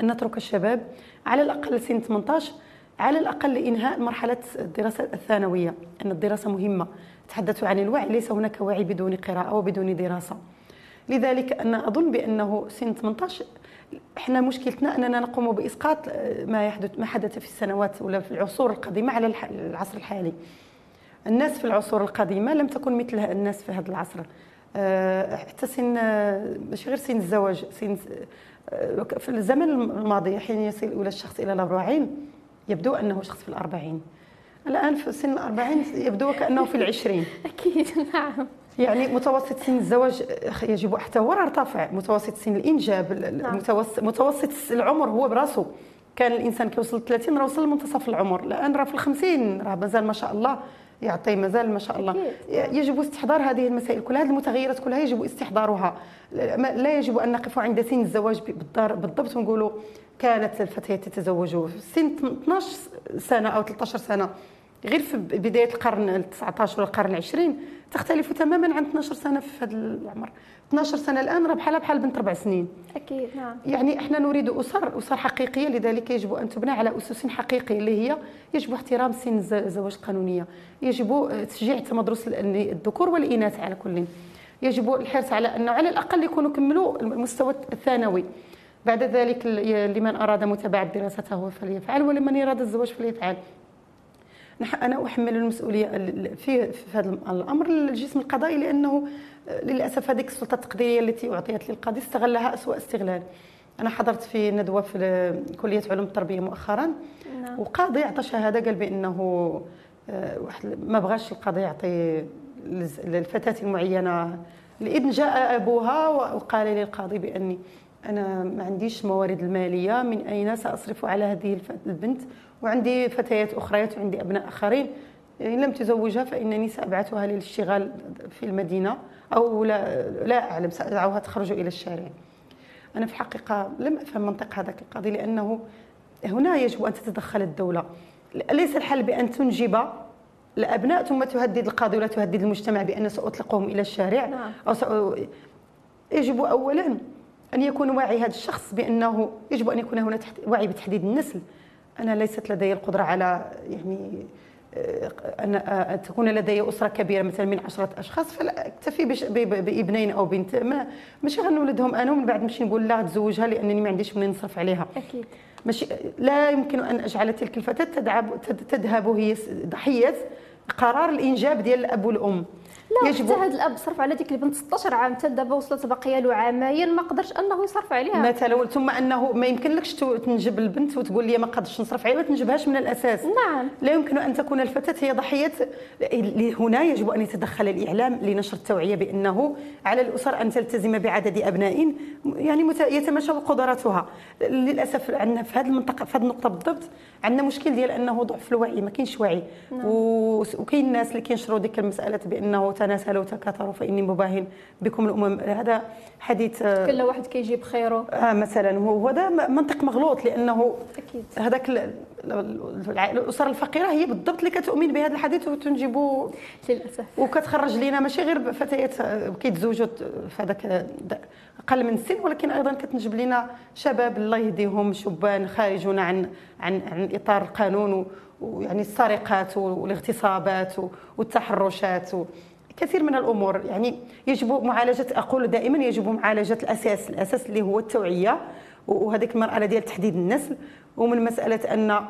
أن نترك الشباب على الأقل سن 18 على الأقل لإنهاء مرحلة الدراسة الثانوية أن الدراسة مهمة. تحدثوا عن الوعي ليس هناك وعي بدون قراءة وبدون دراسة. لذلك أنا أظن بأنه سن 18 إحنا مشكلتنا أننا نقوم بإسقاط ما يحدث ما حدث في السنوات ولا في العصور القديمة على العصر الحالي. الناس في العصور القديمة لم تكن مثل الناس في هذا العصر. آه، حتى سن ماشي غير سن الزواج سن آه، في الزمن الماضي حين يصل الشخص إلى الأربعين يبدو أنه شخص في الأربعين. الآن في سن الأربعين يبدو وكانه في العشرين. أكيد نعم. يعني متوسط سن الزواج يجب حتى هو يرتفع متوسط سن الإنجاب نعم. متوسط العمر هو براسه كان الإنسان كيوصل 30 راه وصل لمنتصف العمر. الآن راه في الخمسين. راه مازال ما شاء الله يعطي مازال ما شاء الله. يجب استحضار هذه المسائل كل هذه المتغيرات كلها يجب استحضارها لا يجب أن نقف عند سن الزواج بالضبط ونقولوا كانت الفتيات تتزوج في سن 12 سنة أو 13 سنة. غير في بداية القرن ال 19 ولا القرن العشرين تختلف تماما عن 12 سنة في هذا العمر. 12 سنة الآن راه بحالها بحال بنت أربع سنين. أكيد نعم. يعني إحنا نريد أسر أسر حقيقية لذلك يجب أن تبنى على أسس حقيقية اللي هي يجب احترام سن الزواج القانونيه يجب تشجيع تمدرس الذكور والإناث على كل. يجب الحرص على أنه على الأقل يكونوا كملوا المستوى الثانوي. بعد ذلك لمن أراد متابعة دراسته فليفعل ولمن يراد الزواج فليفعل. أنا أحمل المسؤولية في في هذا الأمر الجسم القضائي لأنه للأسف هذيك السلطة التقديرية التي أعطيت للقاضي استغلها اسوء استغلال. أنا حضرت في ندوة في كلية علوم التربية مؤخرا نعم. وقاضي أعطى شهادة قال بأنه آه، واحد ما بغاش القاضي يعطي للفتاة المعينة. لإذن جاء أبوها وقال للقاضي بأني أنا ما عنديش الموارد الماليه من أين سأصرف على هذه البنت؟ وعندي فتيات اخريات وعندي أبناء آخرين ان لم تزوجها فإنني سأبعثها للاشتغال في المدينة أو لا لا أعلم سأدعوها تخرج إلى الشارع. أنا في الحقيقة لم أفهم منطق هذاك القاضي لأنه هنا يجب أن تتدخل الدولة. ليس الحل بأن تنجب الأبناء ثم تهدد القاضي ولا تهدد المجتمع بأن سأطلقهم إلى الشارع. نعم. أو سأ... يجب اولا أن يكون واعي هذا الشخص بأنه يجب أن يكون هناك وعي بتحديد النسل. أنا ليست لدي القدرة على يعني أن أن تكون لدي أسرة كبيرة مثلا من عشرة أشخاص فلا اكتفي بإبنين أو بنت. ما ماشي غنولدهم أنا ومن بعد نمشي نقول لا تزوجها لأنني ما عنديش منين نصرف عليها. أكيد. ماشي لا يمكن أن أجعل تلك الفتاة تذهب تذهب هي ضحية. قرار الإنجاب ديال الأب والأم. لا يجب حتى هذا الأب صرف على ديك البنت 16 عام حتى دابا وصلت باقية له عامين ما قدرش أنه يصرف عليها. مثلا ثم أنه ما يمكنلكش تنجب البنت وتقول لي ما قدرش نصرف عليها ما تنجبهاش من الأساس. نعم. لا يمكن أن تكون الفتاة هي ضحية. هنا يجب أن يتدخل الإعلام لنشر التوعية بأنه على الأسر أن تلتزم بعدد ابناء يعني يتماشى قدراتها. للأسف عندنا في هذه المنطقة في هذه النقطة بالضبط عندنا مشكل ديال أنه ضعف الوعي ما كاينش وعي. نعم. وكاين الناس اللي كينشروا ديك المسألة بأنه تناسلوا تكاثروا فإني مباهن بكم الأمم. هذا حديث آه، كل واحد كيجيب خيره آه مثلا. وهذا منطق مغلوط لأنه أكيد. هذاك الاسر الفقيرة هي بالضبط اللي كتؤمن بهذا الحديث وتنجب للأسف. وكتخرج لنا ماشي غير فتيات آه، كيتزوجوا في هذاك أقل من السن ولكن أيضا كتنجب لنا شباب الله يهديهم شبان خارجون عن عن عن إطار القانون ويعني السرقات والاغتصابات والتحرشات كثير من الأمور يعني يجب معالجة أقول دائما يجب معالجة الأساس الأساس اللي هو التوعية وهذيك المرأة ديال تحديد النسل. ومن مسألة أن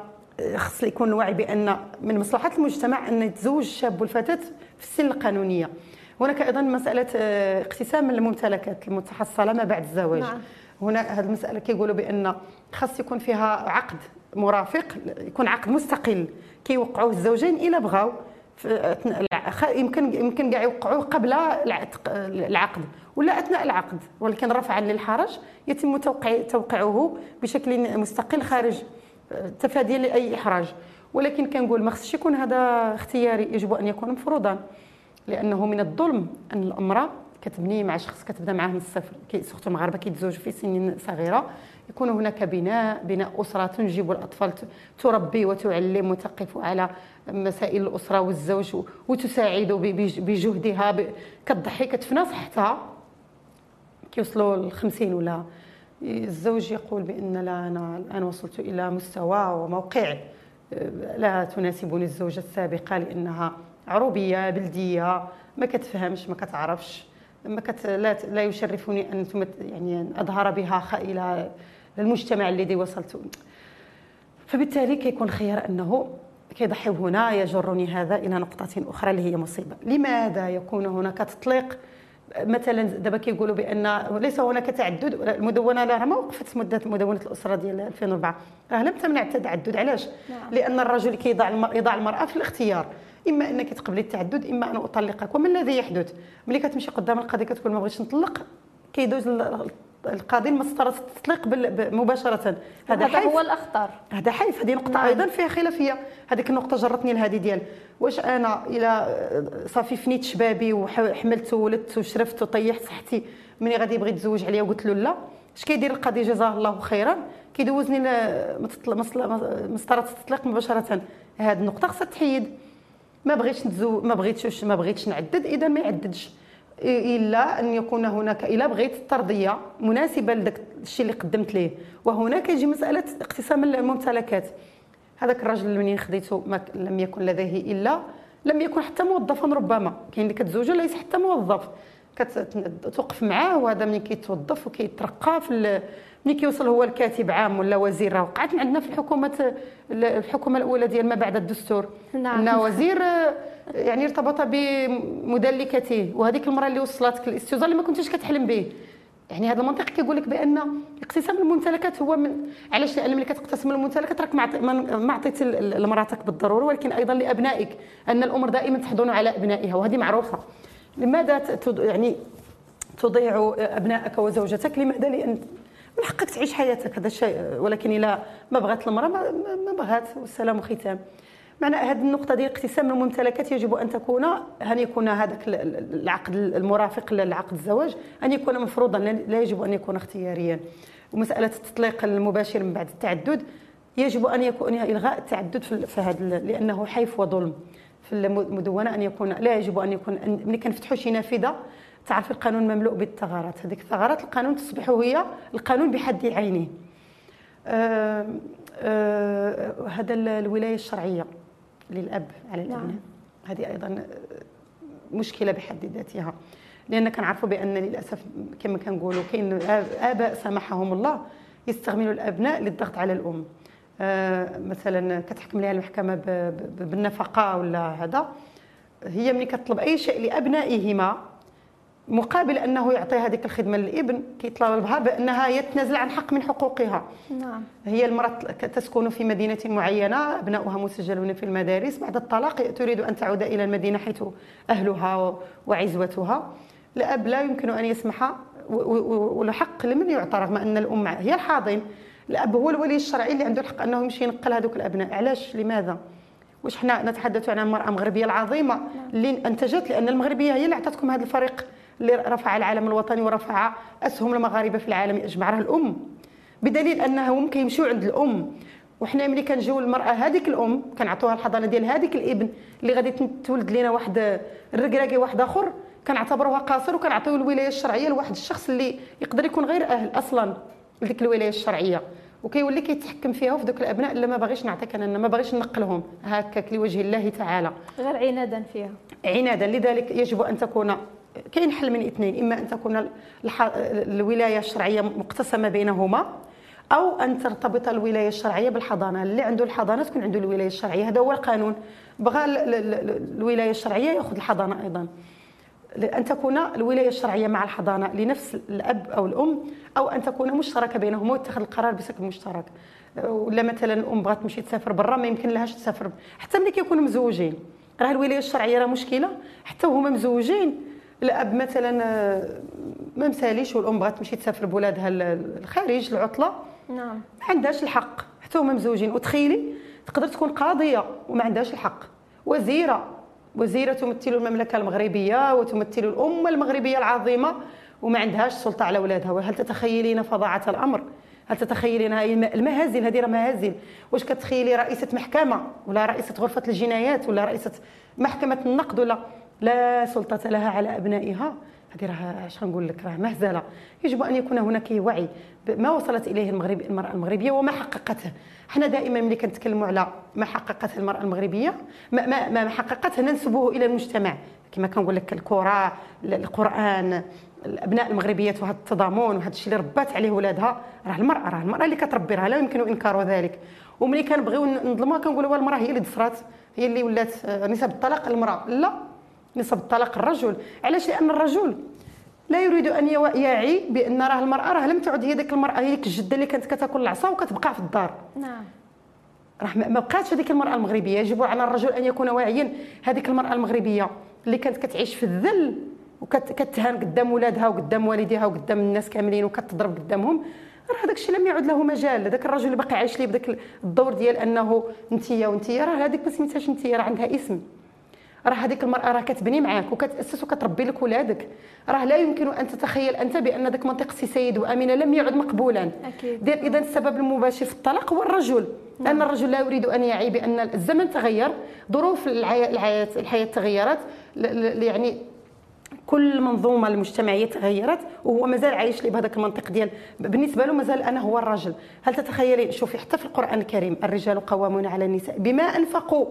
خص يكون الوعي بأن من مصلحة المجتمع أن يتزوج الشاب والفتاة في السن القانونية. هناك أيضا مسألة آه، اقتسام الممتلكات المتحصلة ما بعد الزواج. نعم. هنا هذه المسألة كيقولوا بأن خاص يكون فيها عقد مرافق يكون عقد مستقل. كيوقعوه الزوجين إلا بغاو يمكن يمكن كاع يوقعوه قبل العقد ولا أثناء العقد ولكن رفعا للحرج يتم توقيع توقيعه بشكل مستقل خارج تفاديا لأي إحراج. ولكن كنقول ما خصش يكون هذا اختياري يجب أن يكون مفروضا لأنه من الظلم أن الأمرأة كتبني مع شخص كتبدا معاه من الصفر. سورتو المغاربة كيتزوجوا في سن صغيرة. يكون هناك بناء بناء أسرة تنجب الأطفال تربي وتعلم وتقف على مسائل الأسرة والزوج وتساعد بجهدها كتضحي كتفنى صحتها. كيوصلوا ل 50 ولا؟ الزوج يقول بأن لا أنا الآن وصلت إلى مستوى وموقع لا تناسبني الزوجة السابقة لأنها عروبية بلدية ما كتفهمش ما كتعرفش ما كت لا لا يشرفني أن يعني أظهر بها إلى المجتمع الذي وصلت. فبالتالي كيكون خيار أنه كيضحي هنا يجرني هذا إلى نقطة أخرى اللي هي مصيبة. لماذا يكون هناك تطليق؟ مثلا دابا كيقولوا بأن ليس هناك تعدد المدونة راه ما وقفت مدة مدونة الأسرة ديال 2004 راه لم تمنع التعدد علاش؟ نعم. لأن الرجل كيضع يضع المرأة في الاختيار. إما أنك تقبلي التعدد إما أن أطلقك. وما الذي يحدث؟ ملي كتمشي قدام القاضي كتقول ما بغيتش نطلق كيدوز القاضي المسطرة التطليق مباشرة. هذا حيف هو الاخطر هذا حيف هذه نقطة نعم. أيضا فيها خلافية. هذيك النقطة جرتني لهذه ديال. واش أنا إلى صافي فنيت شبابي وحملت وولدت وشرفت وطيحت صحتي ملي غادي يبغي يتزوج عليا وقلت له لا. اش كيدير القاضي جزاه الله خيرا. كيدوزني مسطرة التطليق مباشرة. هذه النقطة خصها تحيد. ما بغيتش نتزوج ما بغيتش ما بغيتش نعدد. اذا ما يعددش. إلا أن يكون هناك الا بغيت الترضية مناسبة لذاك الشيء اللي قدمت ليه. وهنا كيجي مسألة اقتسام الممتلكات. هذاك الرجل منين خديته ما لم يكن لديه إلا لم يكن حتى موظفا ربما. كاين اللي كتزوجوا ليس حتى موظف. كتوقف معاه وهذا ملي كيتوظف وكيترقى في ملي كيوصل هو الكاتب عام ولا وزير راه وقعت عندنا في الحكومة الحكومة الأولى ديال ما بعد الدستور. نعم. إن وزير يعني ارتبط بمدلكته وهذيك المراه اللي وصلتك الاستئذان اللي ما كنتيش كتحلم به. يعني هذا المنطق كيقول لك بأن اقتسام الممتلكات هو من علاش؟ لأن ملي كتقتسم الممتلكات راك ما عطيت لمراتك بالضرورة ولكن أيضا لأبنائك أن الأمور دائما تحضن على أبنائها وهذه معروفة. لماذا يعني تضيع أبنائك وزوجتك؟ لماذا؟ لأن من حقك تعيش حياتك هذا الشيء ولكن الا ما بغات المرأة ما بغات والسلام ختام معنى هذه النقطة ديال اقتسام الممتلكات يجب أن تكون أن يكون هذاك العقد المرافق للعقد الزواج أن يكون مفروضا لا يجب أن يكون اختياريا. ومسألة التطليق المباشر من بعد التعدد يجب أن يكون إلغاء التعدد في هذا لأنه حيف وظلم. في المدونة أن يكون لا يجب أن يكون ملي كنفتحوا شي نافذة تعرف القانون مملوء بالثغرات. هذيك الثغرات القانون تصبح هي القانون بحد عينه. آه آه هذا الولاية الشرعية للأب على الأبناء. نعم. هذه أيضا مشكلة بحد ذاتها. لأن كنعرفوا بأن للأسف كما كنقولوا كاين آباء سامحهم الله يستعملوا الأبناء للضغط على الأم. آه مثلا كتحكم لها المحكمة بالنفقة ولا هذا هي ملي كتطلب أي شيء لأبنائهما مقابل أنه يعطي هذيك الخدمة للإبن كيطلبها بأنها يتنازل عن حق من حقوقها. نعم. هي المرأة تسكن في مدينة معينة أبناؤها مسجلون في المدارس. بعد الطلاق تريد أن تعود إلى المدينة حيث أهلها وعزوتها. الأب لا يمكن أن يسمح والحق لمن يعطى رغم أن الأم هي الحاضن. الأب هو الولي الشرعي اللي عنده الحق أنه يمشي ينقل هذوك الأبناء. علاش؟ لماذا؟ واش حنا نتحدث عن المرأة المغربية العظيمة نعم. اللي أنتجت؟ لأن المغربية هي اللي عطاتكم هذا الفريق. اللي رفع العلم الوطني ورفع أسهم المغاربة في العالم اجمع راه الأم. بدليل انهم كيمشيو عند الأم. وحنا ملي كنجيو المراه هذيك الأم كنعطوها الحضانة ديال هذيك الإبن اللي غادي تولد لنا واحد الركراكي واحد آخر كنعتبروها قاصر وكنعطيو الولاية الشرعية لواحد الشخص اللي يقدر يكون غير أهل أصلا لديك الولاية الشرعية. وكيولي كيتحكم فيها وفي دوك الأبناء اللي ما باغيش نعطيك أنا ما باغيش نقلهم هكاك لوجه الله تعالى. غير عنادا فيها. عنادا. لذلك يجب أن تكون كاين حل من اثنين إما أن تكون الولاية الشرعية مقتسمة بينهما أو أن ترتبط الولاية الشرعية بالحضانة. اللي عنده الحضانة تكون عنده الولاية الشرعية. هذا هو القانون. بغى الولاية الشرعية يأخذ الحضانة أيضا. ان تكون الولاية الشرعية مع الحضانة لنفس الأب أو الأم أو أن تكون مشتركة بينهما ويتخذ القرار بشكل مشترك. ولا مثلا الأم بغات تمشي تسافر برا ما يمكن لهاش تسافر. حتى ملي كيكونوا مزوجين راه الولاية الشرعية راه مشكلة. حتى وهما مزوجين الاب مثلا آه، ما مساليش والأم بغات تمشي تسافر بولادها الخارج العطله نعم. ما عندهاش الحق. حتى هما مزوجين. وتخيلي تقدر تكون قاضية وما عندهاش الحق. وزيرة. وزيرة تمثل المملكة المغربية وتمثل الأمة المغربية العظيمة وما عندهاش سلطة على اولادها وهل تتخيلين فظاعة الأمر؟ هل تتخيلين هاي المهازل؟ هذه راه مهازل. واش كتخيلي رئيسة محكمة ولا رئيسة غرفة الجنايات ولا رئيسة محكمة النقد ولا؟ لا سلطة لها على أبنائها. هذه راه اش غنقول لك راه مهزلة. يجب أن يكون هناك وعي ما وصلت إليه المغرب المرأة المغربية وما حققته. حنا دائما ملي كنتكلموا على ما حققته المرأة المغربية ما ما, ما حققته ننسبه إلى المجتمع. كما كنقول لك الكره القرآن الأبناء المغربيات وهذا التضامن وهذا الشيء اللي ربات عليه ولادها راه المراه راه المرأة اللي كتربي راه لا يمكن إنكار ذلك. وملي كنبغيو نظلموها كنقولوا المراه هي اللي دفرات هي اللي ولات نسب الطلاق المراه لا. نسب الطلاق الرجل. علاش؟ لأن الرجل لا يريد أن يعي بأن راه المرأة راه لم تعد هي ذيك المرأة هي ديك الجدة اللي كانت كتاكل العصا وكتبقى في الدار. نعم. راه ما بقاتش هذيك المرأة المغربية. يجب على الرجل أن يكون واعيا هذيك المرأة المغربية اللي كانت كتعيش في الذل وكتهان قدام ولادها وقدام والديها وقدام الناس كاملين وكتضرب قدامهم. راه هذاك الشيء لم يعد له مجال. هذاك الرجل اللي باقي عايش ليه بداك الدور ديال أنه انتيا وانتيا راه هذيك ما سميتهاش انتيا راه عندها اسم. راه هذيك المرأة راه كتبني معاك وكتأسس وكتربي لك ولادك. راه لا يمكن أن تتخيل أنت بأن ذاك منطق سي سيد وأمينة لم يعد مقبولا. أكيد. اذا السبب المباشر في الطلاق هو الرجل. لأن نعم. الرجل لا يريد أن يعي بأن الزمن تغير ظروف الحياة الحياة تغيرت يعني كل المنظومه المجتمعية تغيرت وهو مازال عايش لي بهذاك المنطق ديال بالنسبة له مازال أنا هو الرجل. هل تتخيلي شوفي حتى في القرآن الكريم الرجال قوامون على النساء بما أنفقوا.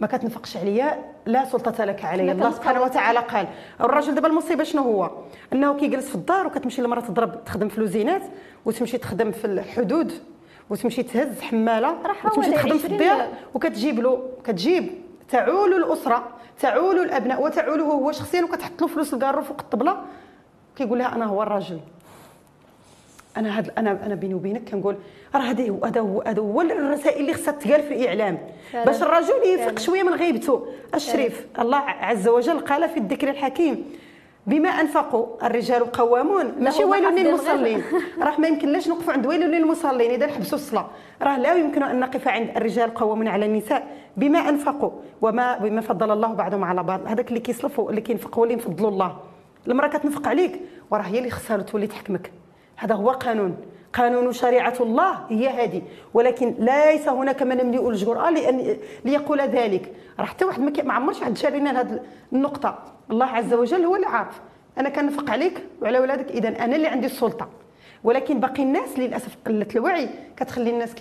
ما كتنفقش عليا لا سلطة لك علي. الله سبحانه وتعالى قال الرجل دابا المصيبة شنو هو؟ أنه كيجلس في الدار وكتمشي المراه تضرب تخدم في لوزينات وتمشي تخدم في الحدود وتمشي تهز حمالة وتمشي تخدم في الدار وكتجيب له كتجيب تعول الأسرة تعول الأبناء وتعوله هو شخصيا وكتحط له فلوس الكارو فوق الطبلة. كيقول لها أنا هو الراجل أنا هاد أنا أنا بيني وبينك كنقول راه هذا هو هذا هو هذا هو الرسائل اللي خصها تقال في الإعلام. باش الرجل يفيق شوية من غيبته. الشريف الله عز وجل قال في الذكر الحكيم بما أنفقوا الرجال قوامون. ماشي ويل للمصلين. راه ما يمكنلاش نوقفوا عند ويل للمصلين إذا نحبسوا الصلاة. راه لا يمكن أن نقف عند الرجال قوامون على النساء. بما أنفقوا وما بما فضل الله بعضهم على بعض. هذاك اللي كيصلفوا اللي كينفق هو اللي يفضلوا الله. المرأة كتنفق عليك وراه هي اللي خسرت تولي تحكمك. هذا هو قانون. قانون شريعة الله هي هذه. ولكن ليس هناك من يملئ الجرأة لأن ليقول ذلك. راه حتى واحد ما عمرش واحد شارينا لهذه النقطة. الله عز وجل هو اللي عارف أنا كنفق عليك وعلى ولادك. إذا أنا اللي عندي السلطة. ولكن باقي الناس للأسف قلة الوعي كتخلي الناس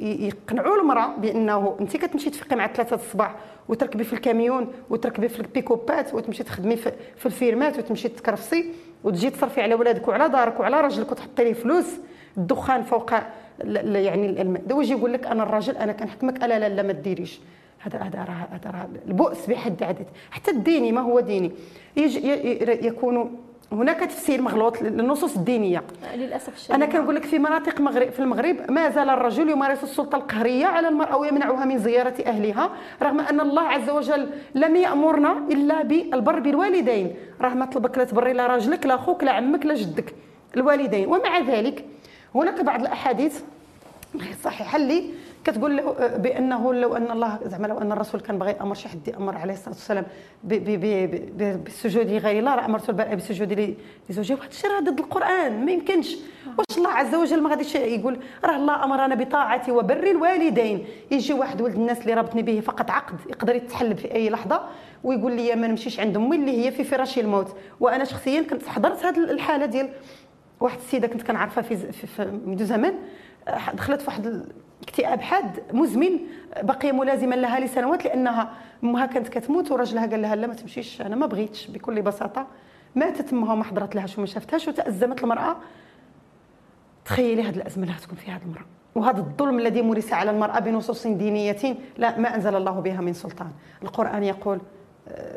يقنعوا المرأة بأنه أنت كتمشي تفيقي مع ثلاثة الصباح وتركبي في الكاميون وتركبي في البيكوبات وتمشي تخدمي في الفيرمات وتمشي تكرفصي وتجي تصرفي على ولادك وعلى دارك وعلى راجلك وتحطي ليه فلوس الدخان فوق يعني الماء دابا يجي يقول لك أنا الراجل أنا كنحكمك لا لا لا ما ديريش هذا هذا راه هذا راه البؤس بحد ذاته حتى الديني ما هو ديني. يكون هناك تفسير مغلوط للنصوص الدينية. للأسف الشديد. أنا كنقول لك في مناطق مغرب في المغرب ما زال الرجل يمارس السلطة القهرية على المرأة ويمنعها من زيارة أهلها رغم أن الله عز وجل لم يأمرنا إلا بالبر بالوالدين. راه ما طلبك لا تبري لا راجلك لا خوك لا عمك لا جدك الوالدين. ومع ذلك هناك بعض الأحاديث صحيحة اللي كتقول له آه، بأنه لو أن الله زعما لو أن الرسول كان بغى يأمر شي حد يأمر عليه الصلاة والسلام بالسجود لغير الله راه امرته بالسجود لزوجه. واحد الشيء راه ضد القرآن ما يمكنش. واش الله عز وجل ما غاديش يقول؟ راه الله أمرنا بطاعه وبر الوالدين. يجي واحد ولد الناس اللي رابطني به فقط عقد يقدر يتحلب في أي لحظة ويقول لي ما نمشيش عند أمي اللي هي في فراش الموت. وأنا شخصيا كنت حضرت هذه الحالة ديال واحد السيدة كنت كنعرفها في, في, في منذ زمان دخلت في واحد اكتئاب حاد مزمن بقي ملازما لها لسنوات لأنها امها كانت كتموت وراجلها قال لها لا ما تمشيش أنا ما بغيتش بكل بساطة. ماتت امها وما حضرت لهاش وما شافتهاش وتأزمت المرأة. تخيلي هذه الأزمة اللي تكون فيها هذه المرأة. وهذا الظلم الذي مورس على المرأة بنصوص دينية لا ما أنزل الله بها من سلطان. القرآن يقول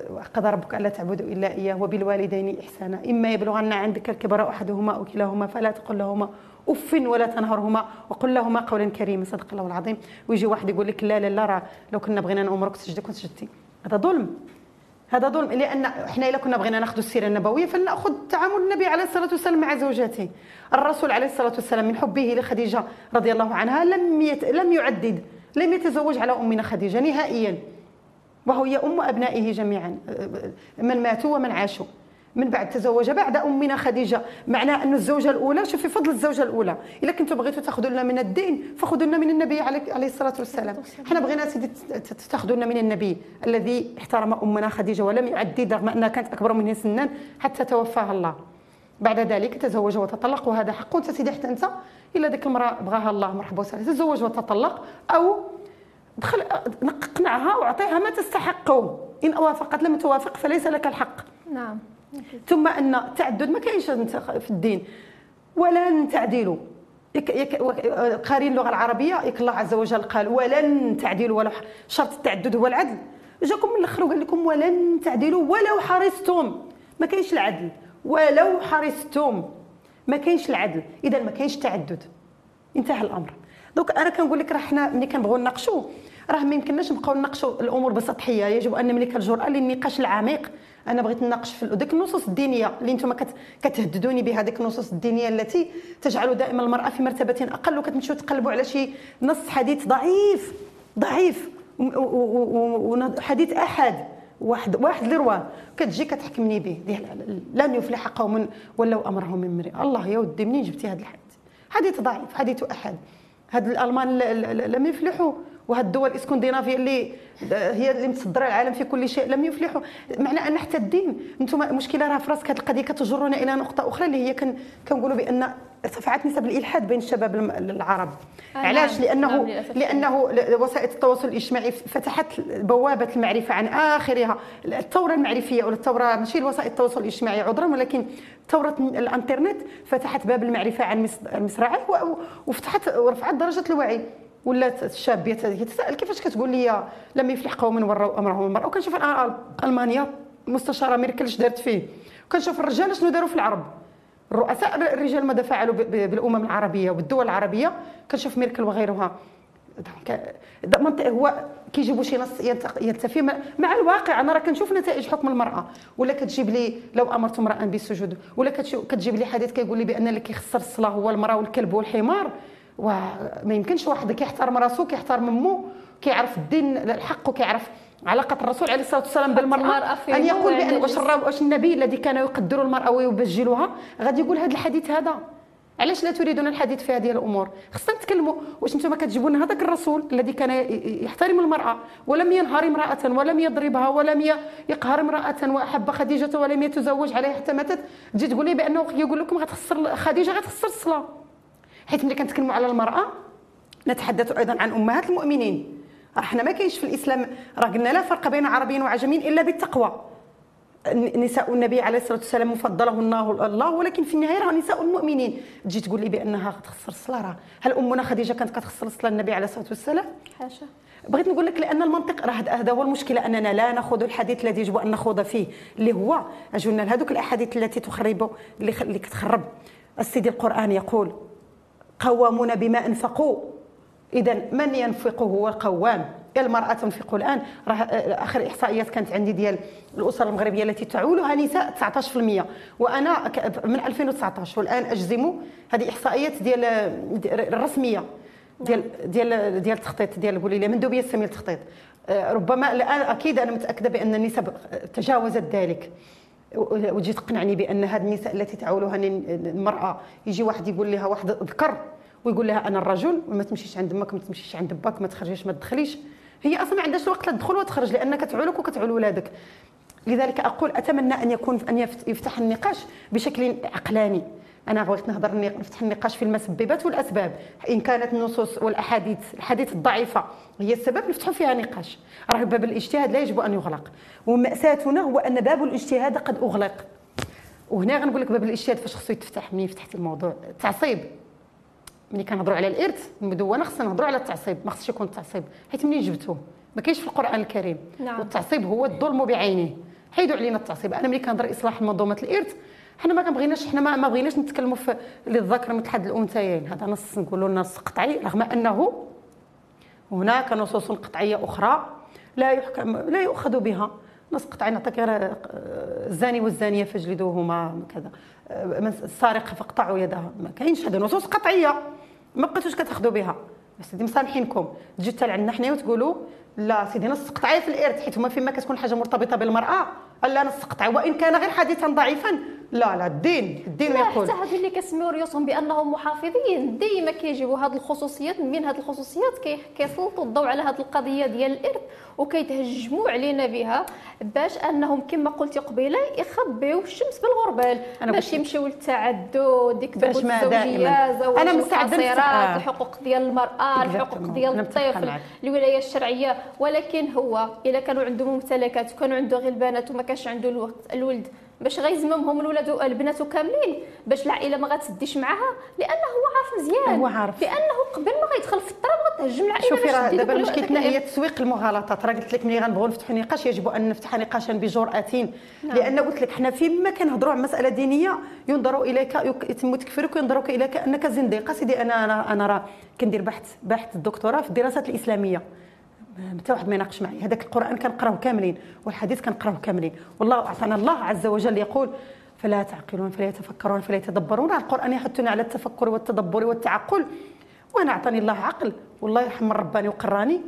وقضى ربك ألا تعبدوا إلا إياه وبالوالدين إحسانا. إما يبلغن عندك الكبر أحدهما أو كلاهما فلا تقل لهما أف ولا تنهرهما وقل لهما قولا كريما صدق الله العظيم. ويجي واحد يقول لك لا لا لا راه لو كنا بغينا نامرك تسجدي كنت سجدتي هذا ظلم. هذا ظلم. لأن إحنا إلا كنا بغينا ناخذ السيرة النبوية فلنأخذ تعامل النبي عليه الصلاة والسلام مع زوجاته. الرسول عليه الصلاة والسلام من حبه لخديجة رضي الله عنها لم يت... لم يعدد لم يتزوج على أمنا خديجة نهائيا. وهو هي أم أبنائه جميعا. من ماتوا ومن عاشوا. من بعد تزوج بعد أمنا خديجة. معناه أن الزوجة الأولى شوفي فضل الزوجة الأولى. إلا كنتوا بغيتوا تاخذوا لنا من الدين فخذوا لنا من النبي عليه الصلاة والسلام. حنا بغينا سيدي تاخذوا لنا من النبي الذي احترم أمنا خديجة ولم يعدد رغم أنها كانت أكبر منه سنا حتى توفاها الله. بعد ذلك تزوج وتطلق وهذا حق. انت سيدي حتى أنت إلا ديك المرأة بغاها الله مرحبا وسهلا. تزوج وتطلق أو دخل اقنعها وأعطيها ما تستحقه. إن وافقت لم توافق فليس لك الحق. نعم. ثم أن التعدد ما كاينش في الدين. ولن تعدلوا قارين اللغة العربية يك الله عز وجل قال ولن تعدلوا ولو شرط التعدد هو العدل. جاكم من الأخر وقال لكم ولن تعدلوا ولو حرصتم. ما كاينش العدل. ولو حرصتم. ما كاينش العدل. اذا ما كاينش تعدد. انتهى الأمر. دونك أنا كنقول لك راه حنا ملي كنبغيو نناقشوا راه ما يمكنناش نبقاو نناقشوا الأمور بسطحية. يجب أن نملك الجرأة للنقاش العميق. أنا بغيت نناقش في ديك النصوص الدينية اللي أنتم كتهددوني بها ديك النصوص الدينية التي تجعل دائما المرأة في مرتبة أقل وكتمشيو تقلبوا على شي نص حديث ضعيف ضعيف وحديث أحد واحد واحد اللي رواه كتجي كتحكمني به لن يفلح قوم ولو أمرهم من مرئ الله يا ودي منين جبتي هذا الحديث؟ حديث ضعيف حديث أحد. هاد الألمان لم يفلحوا. وهاد الدول الإسكندنافية اللي هي اللي متصدرة العالم في كل شيء لم يفلحوا. معنى أن حتى الدين أنتم المشكلة راه في رأسك هذه القضية كتجرنا إلى نقطة أخرى اللي هي كنقولوا بأن ارتفعت نسب الإلحاد بين الشباب العرب. آه علاش؟ نعم. لأنه نعم لأنه وسائل التواصل الاجتماعي فتحت بوابة المعرفة عن آخرها. الثورة المعرفية ولا الثورة ماشي وسائل التواصل الاجتماعي عذرا ولكن ثورة الانترنت فتحت باب المعرفة عن المصراعي وفتحت ورفعت درجة الوعي. ولات الشاب يتساءل كيفاش كتقول لي لم يفلح قوم وراوا امرهم المرأة. وكنشوف الان ألمانيا المستشاره ميركل اش دارت فيه. وكنشوف الرجال شنو داروا في العرب. الرؤساء الرجال ماذا فعلوا بالأمم العربية والدول العربية. كنشوف ميركل وغيرها. هو كيجيبوا شي نص يلتفي مع الواقع أنا راه كنشوف نتائج حكم المرأة. ولا كتجيب لي لو أمرت امرا بالسجود ولا كتجيب لي حديث كيقول لي بأن اللي كيخسر الصلاة هو المرأة والكلب والحمار. وما يمكنش واحد كيحترم راسو كيحترم امه كيعرف الدين الحق وكيعرف علاقة الرسول عليه الصلاة والسلام بالمرأة. أن يقول بأن واش واش النبي الذي كان يقدر المرأة ويبجلها؟ غادي يقول هذا الحديث هذا. علاش لا تريدون الحديث في هذه الأمور؟ خصنا نتكلموا واش أنتم كتجيبوا لنا هذاك الرسول الذي كان يحترم المرأة ولم ينهار امرأة ولم يضربها ولم يقهر امرأة وأحب خديجة ولم يتزوج عليها حتى ماتت. تجي تقول لي بأنه يقول لكم غتخسر خديجة غتخسر الصلاة. حيت ملي كنتكلموا على المرأة نتحدث أيضا عن أمهات المؤمنين. إحنا ما كاينش في الإسلام راه قلنا لا فرق بين عربي وعجمي إلا بالتقوى. نساء النبي عليه الصلاة والسلام مفضلهن الله ولكن في النهاية راه نساء المؤمنين. تجي تقول لي بأنها تخسر الصلاة راه. هل أمنا خديجة كانت كتخسر الصلاة النبي عليه الصلاة والسلام؟ حاشا. بغيت نقول لك لأن المنطق راه هذا هو المشكلة أننا لا ناخذ الحديث الذي يجب أن نخوض فيه اللي هو أجونا لهذوك الأحاديث التي تخرب اللي كتخرب. السيدي القرآن يقول قوامون بما أنفقوا. اذا من ينفق هو القوام. المرأة تنفق الآن؟ راه آخر إحصائيات كانت عندي ديال الاسر المغربية التي تعولها نساء 19% وأنا من 2019 والآن أجزم هذه احصائيات ديال الرسمية ديال ديال ديال التخطيط ديال قولي لي مندوبيه الساميه التخطيط. آه، ربما الان أكيد أنا متأكدة بأن النسب تجاوزت ذلك. وتجي تقنعني بأن هذه النساء التي تعولها المرأة يجي واحد يقول لها واحد ذكر ويقول لها أنا الرجل ما تمشيش عند أمك ما تمشيش عند باك ما تخرجيش ما تدخليش. هي أصلا ما عندهاش الوقت لا تدخل وتخرج لأنك تعولك وكتعول ولادك. لذلك أقول أتمنى أن يكون أن يفتح النقاش بشكل عقلاني. أنا بغيت نهضر نفتح النقاش في المسببات والأسباب. إن كانت النصوص والأحاديث الحديث الضعيفة هي السبب نفتحوا فيها نقاش. راه باب الاجتهاد لا يجب أن يغلق. ومأساتنا هو أن باب الاجتهاد قد أغلق. وهنا غنقول لك باب الاجتهاد فاش خصو يتفتح ملي فتحت الموضوع. التعصيب. ملي كنهضروا على الإرث المدونة خصنا نهضروا على التعصيب. ما خصش يكون التعصيب حيت منين جبتوه ما كاينش في القرآن الكريم. نعم. والتعصيب هو الظلم بعينه. حيدوا علينا التعصيب. أنا ملي كنهضر إصلاح منظومة الإرث حنا ما كنبغيناش حنا ما, بغيناش نتكلموا في للذكر مثل حد الانثيين هذا نص نقولوا نص قطعي رغم أنه هناك نصوص قطعية أخرى لا يحكم لا يؤخذ بها. نص قطعي نعطيك الزاني والزانية فاجلدوهما كذا السارق فاقطعوا يدها. ما كاينش هذه نصوص قطعية. ما بقيتوش كتاخذوا بها. سيدي مسامحينكم. تجي حتى لعندنا حنايا وتقولوا لا سيدي نص قطعي في الإرث حيت هما فيما كتكون حاجة مرتبطة بالمرأة لا نص قطعي. وإن كان غير حديثا ضعيفا لا لا الدين الدين يقول. حتى هاد اللي كيسميو ريوسهم بأنهم محافظين. ديما كيجيبوا هاد الخصوصيات من هاد الخصوصيات كيسلطوا الضوء على هاد القضية ديال الإرث وكيتهجموا علينا بها باش أنهم كما قلتي قبيلة يخبيو الشمس بالغربال باش يمشيو للتعدد ديك الزوجيه زواج أنا مستعده الحقوق ديال المرأة الحقوق ديال الطفل الولاية الشرعية. ولكن هو إلا كانوا عنده ممتلكات وكانوا عنده غير البنات وما كانش عنده الوقت الولد باش غيزممهم الولاد البنات كاملين باش العائلة ما غتسديش معاها لأنه هو عارف مزيان. هو عارف. لأنه قبل ما غيدخل في الطراب غتهجم العائلة شوفي راه دابا مشكلتنا هي تسويق المغالطات. راه قلت لك ملي غنبغيو نفتحوا نقاش يجب أن نفتح نقاشا بجرأة نعم. لأن قلت لك حنا فيما كنهضروا عن مسألة دينية ينظر إليك يتم تكفيرك وينظرك إليك أنك زنديق سيدي أنا أنا أنا راه كندير بحث بحث الدكتوراه في الدراسات الإسلامية. حتى واحد ما يناقش معي هذاك القرآن كنقراوه كاملين والحديث كنقراوه كاملين. والله اعطانا الله عز وجل يقول فلا تعقلون فلا يتفكرون فلا يتدبرون. القرآن يحثنا على التفكر والتدبر والتعقل. وأنا أعطاني الله عقل والله يرحم رباني وقراني.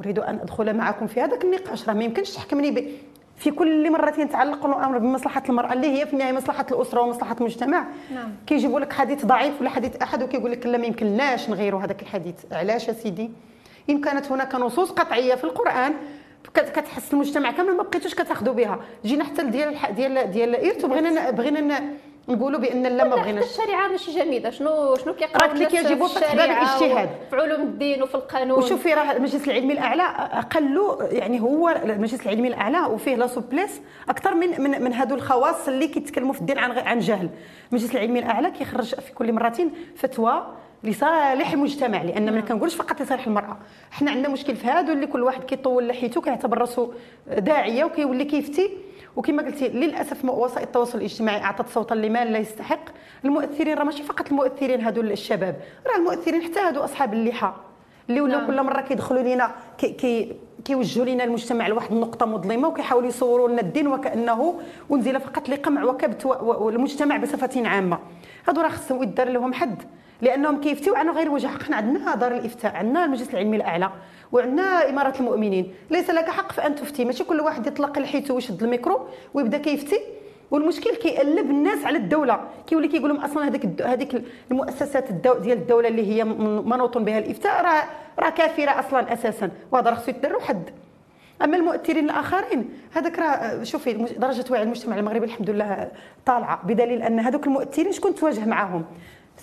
أريد أن أدخل معكم في هذاك النقاش راه ما يمكنش تحكمني ب... في كل مرة يتعلق الأمر بمصلحة المرأة اللي هي في النهاية مصلحة الأسرة ومصلحة المجتمع. نعم. كيجيبوا لك حديث ضعيف ولا حديث أحد وكيقول لك لا ما يمكنناش نغيروا هذاك الحديث. علاش يا سيدي؟ إن كانت هناك نصوص قطعية في القرآن كتحس المجتمع كامل ما بقيتوش كتاخذوا بها. جينا حتى ديال ديال ديال الارث وبغينا بغينا نقولوا بأن لا ما بغيناش. الشريعة ماشي جميلة. شنو شنو كيقراو الناس كيجيبوا في باب الاجتهاد. في علوم الدين وفي القانون. وشوفي راه المجلس العلمي الأعلى أقل يعني هو المجلس العلمي الأعلى وفيه لا سوبليس أكثر من من من هذو الخواص اللي كيتكلموا في الدين عن عن جهل. المجلس العلمي الأعلى كيخرج في كل مرة فتوى لصالح المجتمع لأن ما نعم. كنقولش فقط لصالح المرأة. حنا عندنا مشكل في هادو اللي كل واحد كيطول لحيته كيعتبر راسو داعية وكيولي كيفتي. وكما قلتي للأسف وسائل التواصل الاجتماعي أعطت صوتا لمن لا يستحق. المؤثرين راه ماشي فقط المؤثرين هادو الشباب راه المؤثرين حتى هادو أصحاب اللحى. اللي ولاو نعم. كل مرة كيدخلوا لينا كي كي كيوجهوا لنا المجتمع لواحد النقطة مظلمة وكيحاولوا يصوروا لنا الدين وكأنه أنزل فقط لقمع وكبت والمجتمع بصفه عامة. هادو راه خصهم يدار لهم حد. لأنهم كيفتيو عن غير وجه حق عندنا دار الإفتاء عندنا المجلس العلمي الأعلى وعندنا إمارة المؤمنين. ليس لك حق في أن تفتي. ماشي كل واحد يطلق لحيته ويشد الميكرو ويبدأ كيفتي. والمشكل كيقلب الناس على الدولة. كيولي كيقول لهم أصلا هذيك هذيك المؤسسات الدو ديال الدولة اللي هي منوط بها الإفتاء راه راه كافرة أصلا أساسا. وهذا خصو يدار حد. أما المؤثرين الآخرين هذاك راه شوفي درجة وعي المجتمع المغربي الحمد لله طالعة. بدليل أن هذوك المؤثرين شكون تواجه معاهم؟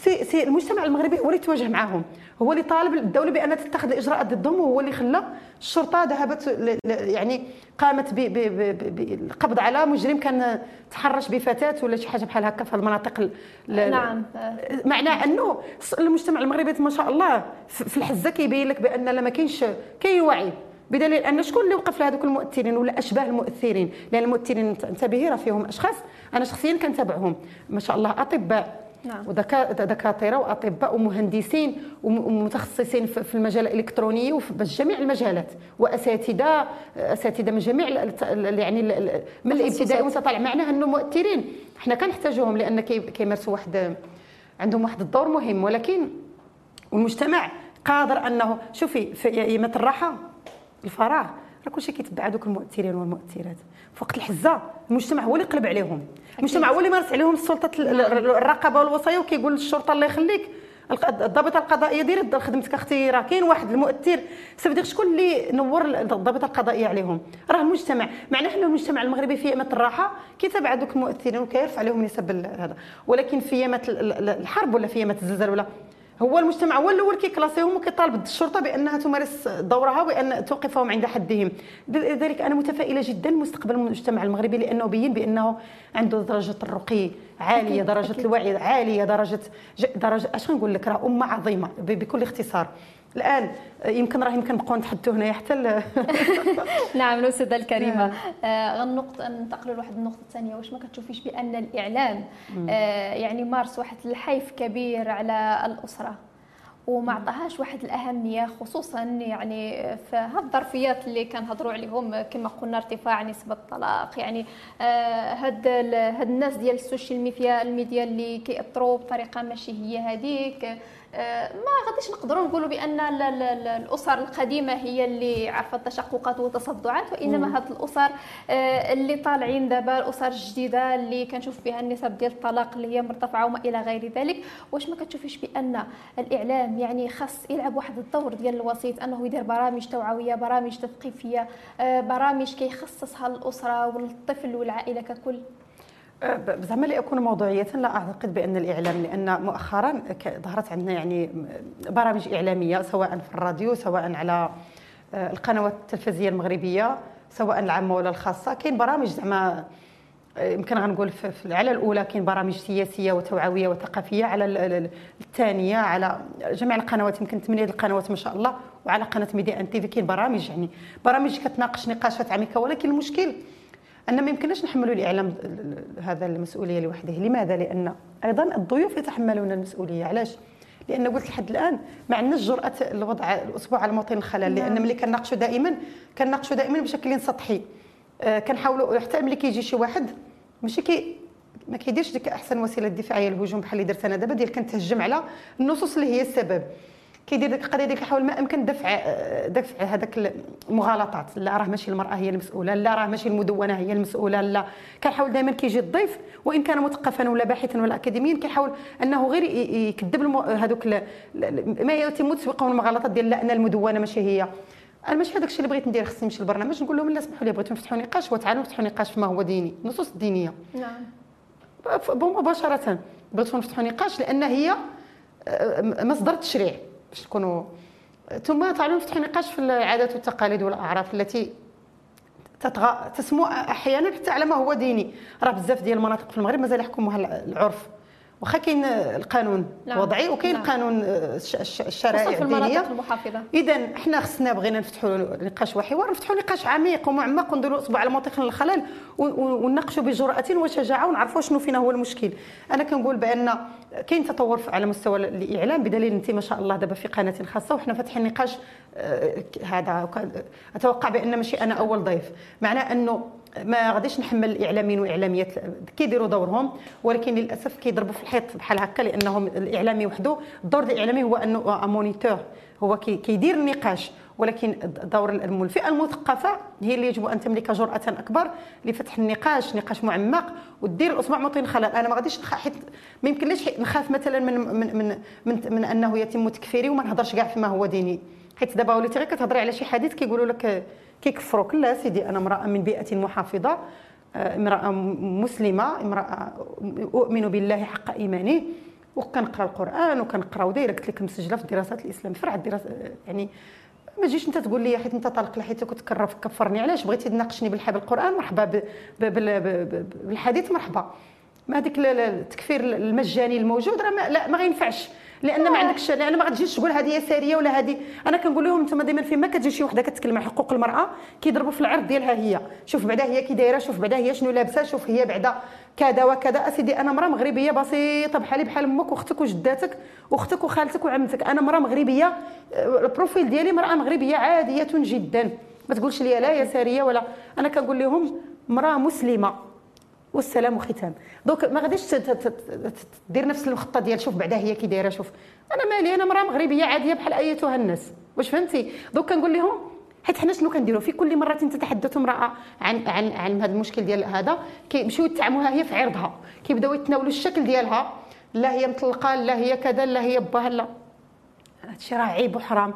سي سي المجتمع المغربي هو اللي تواجه معاهم. هو اللي طالب الدولة بأن تتخذ الإجراءات ضدهم وهو اللي خلى الشرطة ذهبت يعني قامت بالقبض على مجرم كان تحرش بفتاة ولا شي حاجة بحال هكا في المناطق نعم. معناه أنه المجتمع المغربي ما شاء الله في الحزة كيبين لك بأن لا ما كاينش كاين وعي. بدليل أن شكون اللي وقف لهذوك المؤثرين ولا أشباه المؤثرين؟ لأن المؤثرين انتبهي راه فيهم أشخاص. أنا شخصيا كنتابعهم. ما شاء الله أطباء نعم. ودكاتره وأطباء ومهندسين ومتخصصين في المجال الإلكتروني وفي جميع المجالات واساتذه أساتذة من جميع يعني من الابتدائي وانت طالع معناها أنه مؤثرين. إحنا كنحتاجوهم لأن كيمارسوا واحد عندهم واحد الدور مهم. ولكن المجتمع قادر انه شوفي في ايامات الراحه الفراغ. راه كلشي كيتبع دوك المؤثرين والمؤثرات. في وقت الحزة المجتمع هو اللي قلب عليهم. المجتمع هو اللي مارس عليهم السلطة الرقابة والوصايه وكيقول للشرطه الله يخليك. الضابطه القضائية دير خدمتك أختي راه كاين واحد المؤثر. سبدي شكون اللي نور الضابطه القضائيه عليهم؟ راه المجتمع. معناه انه المجتمع المغربي في ايامات الراحة كيتابع دوك المؤثرين وكيرفع عليهم نسب هذا. ولكن في ايامات الحرب ولا في ايامات الزلزال ولا هو المجتمع هو الأول كيكلاسيهم وكيطالب الشرطة بأنها تمارس دورها وان توقفهم عند حدهم. لذلك أنا متفائلة جدا مستقبل المجتمع المغربي لأنه بين بأنه عنده درجة الرقي عالية درجة الوعي عالية درجة درجة أش نقول لك راه أمة عظيمة بكل اختصار. الآن يمكن راه يمكن نبقاو نتحدثوا هنايا حتى نعم الأستاذة الكريمة. آه غنقطه ننتقلوا لواحد النقطة الثانية. واش ما كتشوفيش بأن الإعلام آه يعني مارس واحد الحيف كبير على الأسرة وما عطاهاش واحد الأهمية خصوصا يعني في هاد الظرفيات اللي كنهضروا عليهم كما قلنا ارتفاع نسبة الطلاق يعني آه هاد هاد الناس ديال ال social media ال media اللي كيأثروا بطريقة ماشي هي هذيك ما غاديش نقدروا نقولوا بأن الأسر القديمة هي اللي عرفت تشققات وتصدعات وإنما هذه الأسر آه، اللي طالعين دابا الأسر الجديدة اللي كنشوف فيها النسب ديال الطلاق اللي هي مرتفعة وما إلى غير ذلك. واش ما كتشوفيش بأن الإعلام يعني خاص يلعب واحد الدور ديال الوسيط أنه يدير برامج توعوية برامج تثقيفية آه، برامج كيخصصها للاسره والطفل والعائلة ككل؟ زعما لأكون موضوعية لا أعتقد بأن الإعلام لأن مؤخرا ظهرت عندنا يعني برامج إعلامية سواء في الراديو سواء على أه، القنوات التلفزيونية المغربية سواء العامة ولا الخاصة. كاين برامج زعما أه، يمكن غنقول على الأولى كاين برامج سياسية وتوعوية وثقافية على الثانية على جميع القنوات يمكن ثمانية القنوات ما شاء الله وعلى قناة Medi1 TV كاين برامج يعني برامج كتناقش نقاشات عميقة. ولكن المشكل أن ما يمكنناش نحملوا الإعلام هذا المسؤولية لوحده. لماذا؟ لأن أيضا الضيوف يتحملون المسؤولية. علاش؟ لأن قلت لحد الآن ما عندناش جرأة الوضع الاصبع على موطن الخلل. لأن نعم. ملي كنناقشوا دائما كنناقشوا دائما بشكل سطحي. آه كنحاولوا حتى ملي كيجي شي واحد ماشي كي ما كيديرش ديك أحسن وسيلة دفاعية الهجوم بحال اللي درت أنا دابا ديال كنتهجم على النصوص اللي هي السبب. كيدير ديك القضية ديك يحاول ما امكن دفع دفع هذاك المغالطات. لا راه ماشي المرأة هي المسؤولة لا راه ماشي المدونة هي المسؤولة لا. كنحاول دائما كيجي الضيف وإن كان مثقفا ولا باحثا ولا اكاديميا كيحاول أنه غير يكذب هذوك ما يتم تسويقهم المغالطات ديال لا أنا المدونة ماشي هي. أنا ماشي هذاك الشيء اللي بغيت ندير خصني نمشي للبرنامج نقول لهم لا سمحوا لي بغيتو نفتحوا نقاش وتعالوا نفتحوا نقاش فيما هو ديني النصوص الدينيه نعم. مباشره بغيتو نفتحوا نقاش لأن هي مصدر التشريع باش تكونوا ثم تعالوا نفتحوا نقاش في العادات والتقاليد والأعراف التي تطغى تسمو أحيانا حتى على ما هو ديني. راه بزاف ديال المناطق في المغرب مازال يحكمها العرف. واخا كاين القانون نعم. وضعي وكاين نعم. القانون الشرائع في المناطق المحافظة اذا حنا خصنا بغينا نفتحوا نقاش وحوار نفتحوا نقاش عميق ومعمق ونديروا إصبع على موطن الخلل ونناقشوا بجرأة وشجاعة ونعرفوا شنو فينا هو المشكل أنا كنقول بأن كاين تطور على مستوى الإعلام بدليل أنت ما شاء الله دابا في قناة خاصة وحنا فاتحين نقاش آه، هذا أتوقع بأن ماشي أنا أول ضيف معناه أنه ما غاديش نحمل الإعلاميين والاعلاميات كيديروا دورهم ولكن للأسف كيضربوا في الحيط بحال هكا لأنهم الإعلامي وحده الدور الإعلامي هو أنه مونيتور هو كيدير النقاش ولكن دور الفئة المثقفة هي اللي يجب أن تملك جرأة أكبر لفتح النقاش نقاش معمق ودير الاصبع موطن خلل أنا ما غاديش حيت ما يمكنليش نخاف مثلا من من من من, من أنه يتم تكفيري وما نهضرش كاع فيما هو ديني. حيت دابا وليتي غير كتهضري على شي حديث كيقولوا لك كيكفروك لا سيدي أنا امرأة من بيئة محافظة آه، امرأة مسلمة امرأة أؤمن بالله حق إيمانه وكنقرأ القرآن وكنقرأ ودايرة قلت لك مسجلة في دراسات الإسلام فرع الدراسه يعني ما تجيش أنت تقول لي حيت أنت طالق لحيت كنت كفرني علاش؟ بغيتي تناقشني بالقران مرحبا بالحديث مرحبا. ما هذيك التكفير المجاني الموجود راه ما, لا ما غينفعش. لأن ما عندكش لأن ما غتجيش تقول هذه يساريه ولا هذه. أنا كنقول لهم أنتم دائما فيما كتجي شي وحدة كتكلم على حقوق المرأة كيضربوا في العرض ديالها هي. شوف بعدا هي كي دايرة شوف بعدا هي شنو لابسة شوف هي بعدا كذا وكذا. أسيدي أنا مراه مغربية بسيطة بحالي بحال أمك وأختك وجداتك واختك وخالتك وعمتك. أنا مراه مغربية ال profil ديالي مرأة مغربية عادية جدا. ما تقولش لي لا يساريه ولا. أنا كنقول لهم مرأة مسلمة. والسلام ختام donc ما غاديش دير نفس الخطة ديال شوف بعدا هي كي دايرة شوف. أنا مالي أنا مرأة مغربية عادية بحال أيتها الناس. واش فهمتي؟ donc كنقول لهم حيت حنا شنو كنديروا؟ في كل مرة تتحدث امرأة عن عن عن هذا المشكل ديال هذا كيمشيو يطعنوها هي في عرضها. كيبداو يتناولوا الشكل ديالها. لا هي مطلقة لا هي كذا لا هي باها لا. هادشي راه عيب وحرام.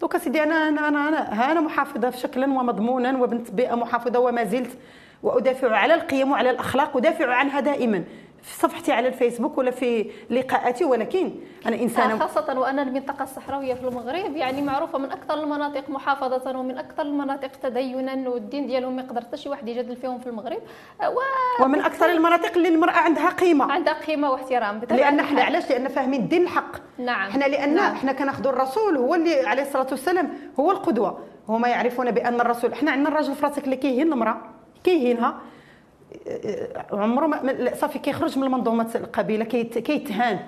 دوك سيدي أنا أنا أنا أنا, محافظة شكلا ومضمونا وبنت بيئة محافظة وما زلت وأدافع على القيم وعلى الأخلاق ادافع عنها دائما. في صفحتي على الفيسبوك ولا في لقاءاتي ولكن أنا إنسانة خاصة وان المنطقة الصحراوية في المغرب يعني معروفة من أكثر المناطق محافظة ومن أكثر المناطق تدينا والدين ديالهم ما يقدر حتى شي واحد يجادل فيهم في المغرب. و... ومن أكثر المناطق اللي المرأة عندها قيمة. عندها قيمة واحترام. لأن إحنا علاش؟ لأن فاهمين الدين الحق. نعم. إحنا لأن نعم. إحنا كناخذوا الرسول هو اللي عليه الصلاة والسلام هو القدوة. هما يعرفون بأن الرسول إحنا عندنا الراجل في راسك اللي كيهين المرأة. كيهينها عمره ما صافي كيخرج من المنظومة القبيلة كيتهان.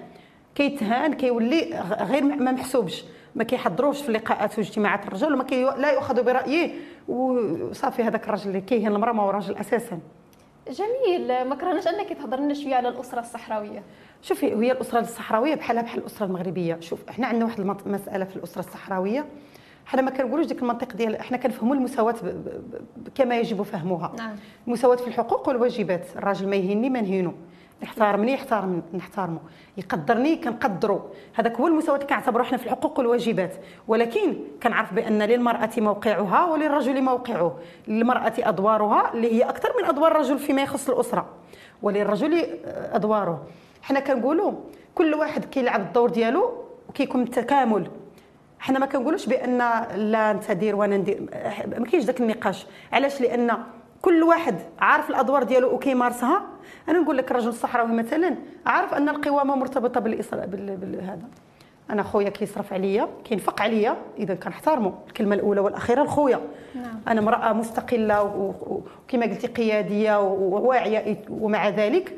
كيتهان كيولي غير ما محسوبش. ما كيحضروش في لقاءات واجتماعات الرجال وما كي لا يؤخذ برأيه. وصافي هذاك الراجل اللي كيهين المرأة ما هو راجل أساسا. جميل. ما كرهناش أنك تهضر لنا شوية على الأسرة الصحراوية. شوفي هي الأسرة الصحراوية بحالها بحال الأسرة المغربية. شوف إحنا عندنا واحد المساله في الأسرة الصحراوية. حنا ما كنقولوش ديك المنطق ديال إحنا كنفهموا المساواة كما يجب فهمها نعم. المساواة في الحقوق والواجبات. الراجل ما يهيني ما نهينو. يحترمني يحترم نحترمه يقدرني كنقدرو. هذاك هو المساواة اللي كنعتبروا حنا في الحقوق والواجبات. ولكن كنعرف بأن للمرأة موقعها وللرجل موقعه. للمرأة أدوارها اللي هي أكثر من أدوار الرجل فيما يخص الأسرة. وللرجل أدواره. حنا كنقولوا كل واحد كيلعب الدور ديالو وكيكون تكامل. حنا ما كنقولوش بأن لا انت دير وأنا ندير. ما كاينش ذاك النقاش. علاش؟ لأن كل واحد عارف الأدوار ديالو وكيمارسها أنا نقول لك الرجل الصحراوي مثلا عارف أن القوامة مرتبطة بالإصرار بهذا أنا خويا كيصرف عليا كينفق عليا إذا كنحترمه الكلمة الأولى والأخيرة لخويا. نعم. أنا امرأة مستقلة وكما قلتي قيادية وواعية ومع ذلك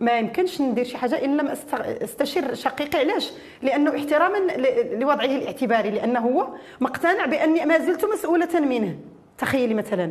ما يمكنش ندير شي حاجة إن لم أستشير شقيقي. علاش؟ لأنه احتراما لوضعه الاعتباري لأنه هو مقتنع بأني ما زلت مسؤولة منه. تخيلي مثلا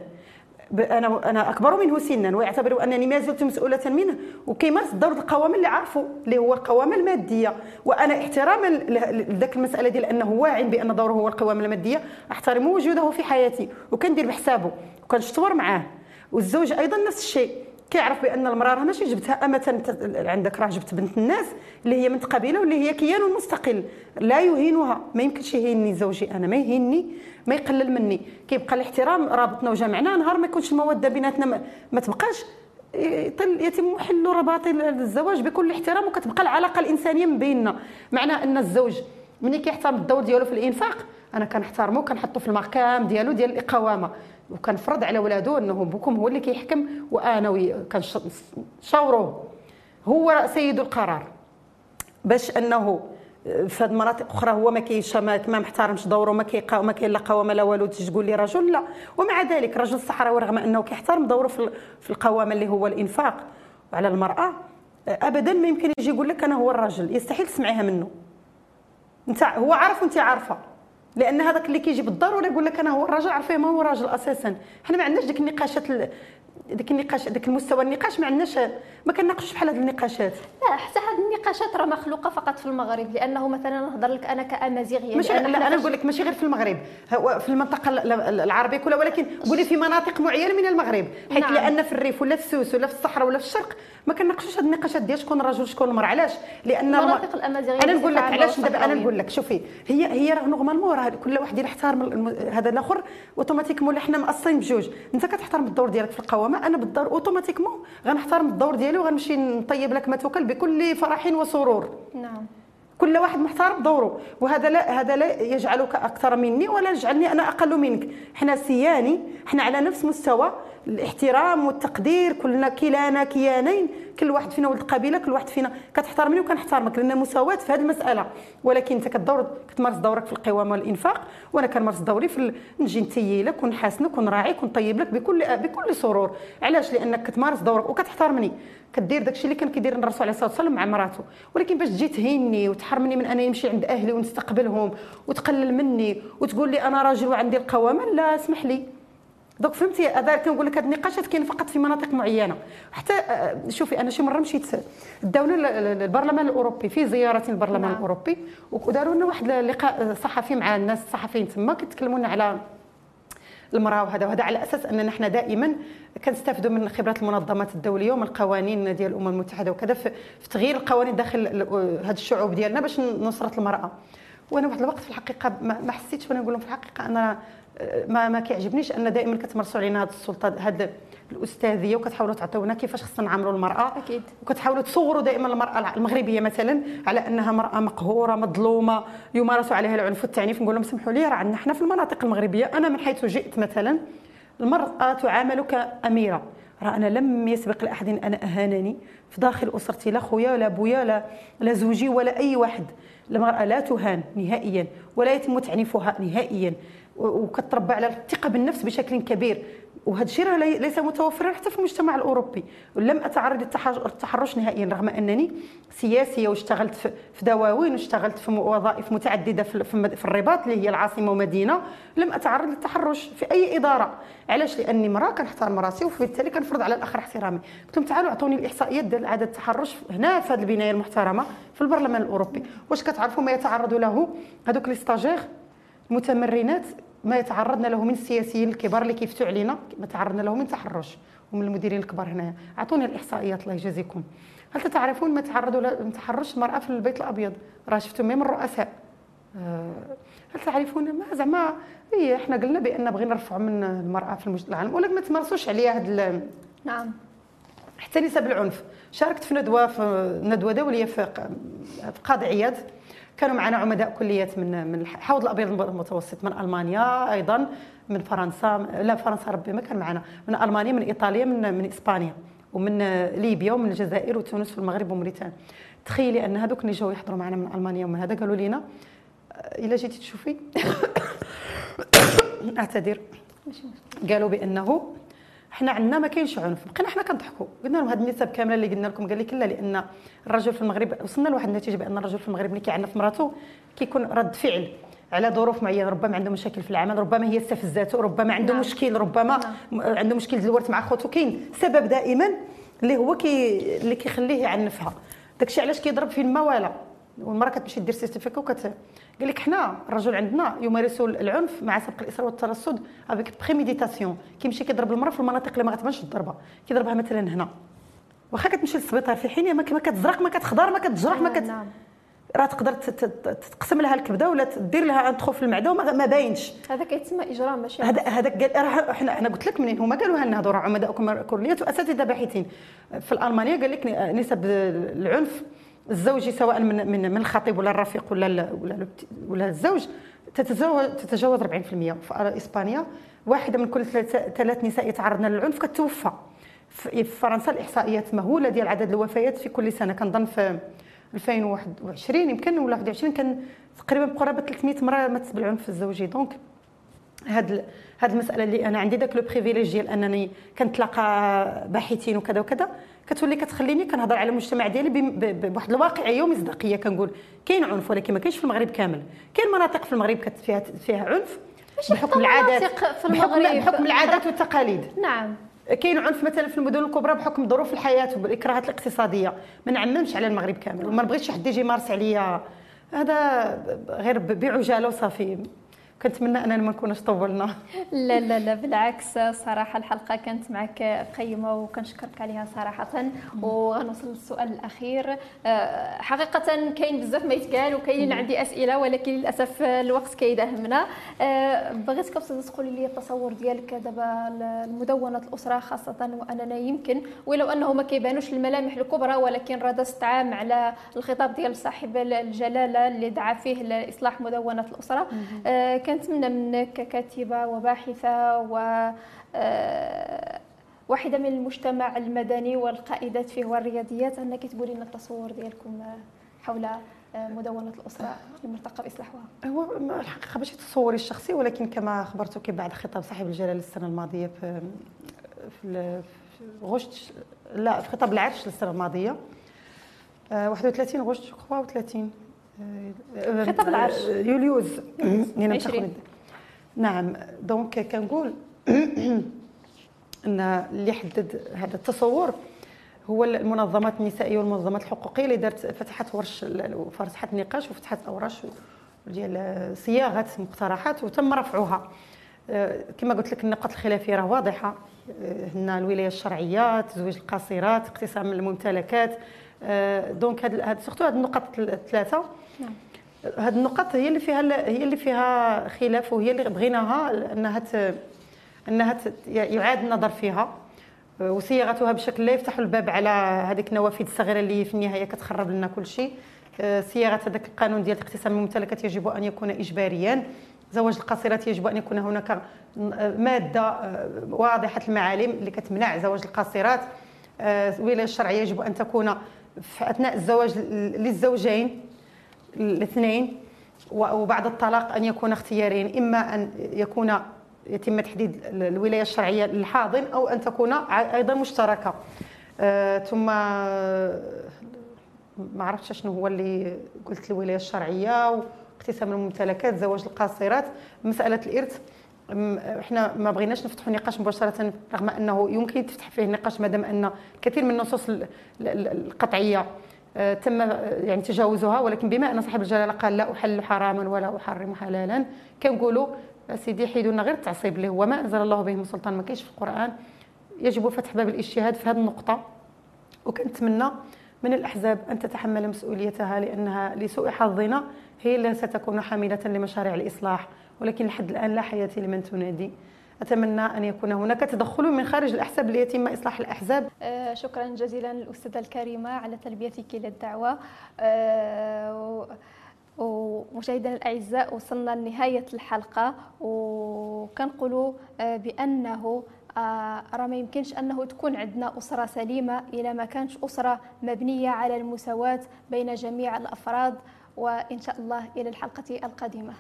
أنا أنا أكبر منه سنا ويعتبر أنني ما زلت مسؤولة منه. وكيمارس دور القوامه اللي عارفه اللي هو القوامه المادية. وأنا احتراما لذاك المسألة ديال أنه واعي بأن دوره هو القوامه المادية. أحترم وجوده في حياتي. وكندير بحسابه. وكنشتور معاه. والزوج أيضا نفس الشيء. كيعرف بأن المراه راه ماشي جبتها امه عندك راه جبت بنت الناس اللي هي من قبيله واللي هي كيان مستقل لا يهينها. ما يمكنش يهينني زوجي أنا ما يهينني ما يقلل مني. كيبقى الاحترام رابطنا وجمعنا نهار ما يكونش المودة بيناتنا ما تبقاش يتم حل رباط الزواج بكل احترام وكتبقى العلاقة الإنسانية من بيننا. معنى أن الزوج ملي كيحترم الدور ديالو في الإنفاق؟ أنا كنحترمه كنحطه في المقام ديالو ديال الإقامة. وكنفرض على ولادو انه بكم هو اللي كيحكم وأنا كنشاوروه هو سيد القرار. باش أنه في هذه المناطق أخرى هو ما كيش ما محترمش دوره ما كيقا ما كاين لا والو تقول لي رجل لا. ومع ذلك الرجل الصحراوي رغم أنه كيحترم دوره في القوامه اللي هو الإنفاق على المرأة ابدا ما يمكن يجي يقول لك أنا هو الرجل يستحيل تسمعيها منه. أنت هو عارف وأنت عارفة. لأن هذاك اللي كيجي بالضرورة يقول لك أنا هو الراجل عارفه ما هو راجل أساسا. حنا ما عندناش ديك النقاشات ديك النقاش ديك المستوى النقاش ما عندناش ما كنناقشوش بحال هذه النقاشات. لا حتى هذه النقاشات راه مخلوقة فقط في المغرب لأنه مثلا نهضر لك أنا كأمازيغية ماشي لا أنا نقول لك ماشي غير في المغرب. في المنطقة العربية كلها ولكن قولي في مناطق معينة من المغرب حيث نعم. لأن في الريف ولا في السوس ولا في الصحراء ولا في الشرق ما كنناقشوش هذه النقاشات ديال شكون الرجل شكون المراه علاش؟ لأن المناطق الأمازيغية أنا نقول لك علاش دابا أنا نقول لك شوفي هي هي راه normalement راه كل واحد يحترم هذا الآخر automatiquement حنا مقصين بجوج. أنت كتحترم الدور ديالك في القوامه أنا بالدور automatiquement. غنحترم الدور ديالي وغنمشي نطيب لك ما توكل بكل فرح وسرور. نعم. كل واحد محترم دوره. وهذا لا هذا لا يجعلك أكثر مني ولا يجعلني أنا أقل منك. حنا سياني حنا على نفس مستوى. الاحترام والتقدير كلنا كلانا كيانين كل واحد فينا ولد قبيلة كل واحد فينا كتحترمني وكنحترمك لأن مساواه في هذه المسألة. ولكن أنت كدور كتمارس دورك في القوامه والإنفاق وأنا كنمارس دوري في نجي نتيلك ونحاسنك ونراعيك ونطيب لك بكل بكل سرور. علاش؟ لأنك كتمارس دورك وكتحترمني. كدير داكشي اللي كان كيدير الرسول عليه الصلاة والسلام مع مراته. ولكن باش تجي تهيني وتحرمني من أنا نمشي عند أهلي ونستقبلهم وتقلل مني وتقول لي أنا راجل وعندي القوامه لا اسمح لي. دونك فهمتي هذا كنقول لك هذه النقاشات كاين فقط في مناطق معينة حتى آه، شوفي أنا شي مرة مشيت داونا البرلمان الأوروبي في زيارة للبرلمان نعم. الأوروبي وداروا لنا واحد اللقاء صحفي مع الناس الصحفيين تما كيتكلموا لنا على المرأة وهذا وهذا على أساس أننا إحنا دائما كنستافدوا من خبرات المنظمات الدولية ومن القوانين ديال الأمم المتحدة وكذا في تغيير القوانين داخل هذه الشعوب ديالنا باش نصره المرأة وأنا واحد الوقت في الحقيقة ما حسيتش وأنا نقول لهم في الحقيقة أنا ما ما كيعجبنيش أن دائما كتمارسوا علينا هذه السلطة هذه الأستاذية وكتحاولوا تعطيونا كيفاش خصنا نعاملوا المرأة. أكيد. وكتحاولوا تصوروا دائما المرأة المغربية مثلا على أنها مرأة مقهورة مظلومة يمارس عليها العنف والتعنيف. نقول لهم سمحوا لي راه عندنا حنا في المناطق المغربية. أنا من حيث جئت مثلا المرأة تعامل كأميرة. راه أنا لم يسبق لأحد أن أهانني في داخل أسرتي لا خويا ولا بويا لا لا زوجي ولا أي واحد. المرأة لا تهان نهائيا ولا يتم تعنيفها نهائيا. وكتربى على الثقة بالنفس بشكل كبير. وهذا الشيء ليس متوفرا حتى في المجتمع الأوروبي. ولم أتعرض للتحرش نهائيا رغم أنني سياسية واشتغلت في دواوين واشتغلت في وظائف متعددة في الرباط اللي هي العاصمة ومدينة. لم أتعرض للتحرش في أي إدارة. علاش؟ لأني امراه كنحترم رأسي وبالتالي كنفرض على الأخر احترامي. قلت لهم تعالوا أعطوني الاحصائيات ديال عدد التحرش هنا في هذه البناية المحترمة في البرلمان الأوروبي. واش كتعرفوا ما يتعرض له هذوك لي ستاجير؟ متمرنات ما يتعرضنا له من السياسيين الكبار اللي كيفتوا علينا ما تعرضنا له من تحرش. ومن المديرين الكبار هنايا. اعطوني الإحصائيات الله يجازيكم. هل تتعرفون ما تعرضوا لتحرش المرأة في البيت الأبيض؟ راه شفتوا من الرؤساء. آه، هل تعرفون؟ ما زعما اي إحنا قلنا بأن بغينا نرفعوا من المرأة في المجتمع العالم ولكن ما تمارسوش عليها هاد نعم. حتى نسب العنف. شاركت في ندوة في ندوة دولية في قاضي عياد. كانوا معنا عمداء كليات من من الحوض الأبيض المتوسط من ألمانيا أيضا من فرنسا لا فرنسا ربي ما كان معنا من ألمانيا من إيطاليا من من إسبانيا ومن ليبيا ومن الجزائر وتونس والمغرب وموريتانيا. تخيلي أن هذوك اللي جاوا يحضروا معنا من ألمانيا ومن هذا قالوا لنا إلا جيتي تشوفي. أعتذر. قالوا بأنه حنا عندنا ما كاينش عنف. بقينا حنا كنضحكوا. قلنا لهم هذه النسب كاملة اللي قلنا لكم. قال لك لا لأن الرجل في المغرب وصلنا لواحد النتيجة بأن الرجل في المغرب ملي كيعنف مراته كيكون رد فعل على ظروف معينة. ربما عنده مشاكل في العمل ربما هي استفزاته ربما عنده نعم. مشكل ربما نعم. عنده مشكل الورث مع خوته. كاين سبب دائما اللي هو كي اللي كيخليه يعنفها. داكشي علاش كيضرب في المرأة والمرأة كتمشي دير certificat وكت قال لك حنا الرجل عندنا يمارس العنف مع سبق الاصرار والترصد avec préméditation كيمشي كيضرب المرأة في المناطق اللي ما غتبانش الضربه كيضربها مثلا هنا. واخا كتمشي للسبيطار في حين ما كتزرق ما كتخضر ما كتجرح ما كت نعم. راه تقدر تقسم لها الكبدة ولا دير لها ان في المعدة وما باينش. هذا كيتسمى إجرام ماشي هذا هذاك قال راه حنا أنا قلت لك منين؟ هما قالوها لنا هذو راه عمداء كليات وأساتذة باحثين. في المانيا قال لك نسب العنف الزوجي سواء من من من الخطيب ولا الرفيق ولا ولا ولا الزوج تتزوج تتجاوز 40% في إسبانيا واحدة من كل ثلاث نساء يتعرضن للعنف كتوفى. في فرنسا الإحصائيات مهولة ديال عدد الوفيات في كل سنة. كنظن في 2021 يمكن ولا 21 كان تقريبا بقرابة 300 مراه ماتت بالعنف الزوجي. donc هاد هاد المسألة اللي أنا عندي داك le privilège ديال أنني كنتلاقى باحثين وكذا وكذا كتولي كتخليني كنهضر على المجتمع ديالي بواحد الواقعيه ومصداقيه كنقول كاين عنف ولكن ما كاينش في المغرب كامل. كاين مناطق في المغرب فيها فيها عنف بحكم العادات في المغرب. بحكم, بحكم العادات والتقاليد. نعم. كاين عنف مثلا في المدن الكبرى بحكم ظروف الحياة والإكراهات الاقتصادية. ما نعممش على المغرب كامل. وما نبغيش حد يجي يمارس عليا. هذا غير بعجالة وصافي. كنتمنى أننا ما نكونش طولنا. لا لا لا بالعكس صراحة الحلقة كانت معك قيمة وكنشكرك عليها صراحة. وغنوصل للسؤال الأخير. آه، حقيقة كاين بزاف ما يتقال وكاين عندي أسئلة ولكن للأسف الوقت كيداهمنا. آه، بغيتك استاذه تقولي لي التصور ديالك دابا المدونة الأسرة خاصة وأننا يمكن ولو أنه ما كيبانوش الملامح الكبرى ولكن راه دازت عام على الخطاب ديال صاحب الجلالة اللي دعا فيه لاصلاح مدونة الأسرة. كنتمنى منك ككاتبة وباحثة و آه، واحدة من المجتمع المدني والقائدات فيه والرياضيات أنك تقولي لنا التصور ديالكم حول آه، مدونة الأسرة المرتقب إصلاحها. هو الحقيقة ماشي تصوري الشخصي ولكن كما أخبرتك بعد خطاب صاحب الجلالة السنة الماضية في في غشت لا في خطاب العرش السنة الماضية. 31 غشت جو 30 خطاب العرش. يوليوز. يعني نعم. donc كنقول إن اللي حدد هذا التصور هو المنظمات النسائية والمنظمات الحقوقية اللي دارت فتحت ورش فتحت نقاش وفتحت اورش ديال صياغة مقترحات وتم رفعها. آه، كما قلت لك النقاط الخلافية راه واضحة. آه، هن الولاية الشرعية تزويج القاصرات اقتسام الممتلكات آه، donc هاد surtout هاد النقط الثلاثه نعم. هاد النقط هي اللي فيها هي اللي فيها خلاف وهي اللي بغيناها انها ت... أنها ت... يعاد النظر فيها. آه، وصياغتها بشكل لا يفتح الباب على هذيك النوافذ الصغيرة اللي في النهاية كتخرب لنا كل شيء. آه، صياغة هذاك القانون ديال اقتسام الممتلكات يجب أن يكون اجباريا. زواج القاصرات يجب أن يكون هناك مادة واضحة المعالم اللي كتمنع زواج القاصرات. الولاية الشرعية يجب أن تكون في أثناء الزواج للزوجين الاثنين وبعد الطلاق أن يكون اختيارين إما أن يكون يتم تحديد الولاية الشرعية للحاضن أو أن تكون أيضا مشتركة. آه ثم ما عرفتش شنو هو اللي قلت الولاية الشرعية واقتسام الممتلكات زواج القاصرات مسألة الإرث. إحنا ما بغيناش نفتحوا نقاش مباشرة رغم أنه يمكن تفتح فيه نقاش ما دام أن كثير من النصوص القطعية آه، تم يعني تجاوزها ولكن بما أن صاحب الجلالة قال لا أحل حراما ولا أحرم حلالا كنقولوا سيدي حيدوا لنا غير التعصيب اللي هو ما أنزل الله به من سلطان ما كاينش في القرآن يجب فتح باب الاجتهاد في هذه النقطة. وكنتمنى من الأحزاب أن تتحمل مسؤوليتها لأنها لسوء حظنا هي اللي ستكون حاملة لمشاريع الإصلاح. ولكن لحد الآن لا حياه لمن تنادي. أتمنى أن يكون هناك تدخل من خارج الأحزاب ليتم إصلاح الأحزاب. آه شكرا جزيلا الأستاذة الكريمة على تلبيتك للدعوه آه ومشاهدينا الأعزاء وصلنا لنهاية الحلقة. وكنقولوا آه بأنه راه ما يمكنش أنه تكون عندنا أسرة سليمة إلى ما كانش أسرة مبنية على المساواة بين جميع الأفراد. وإن شاء الله إلى الحلقة القادمة.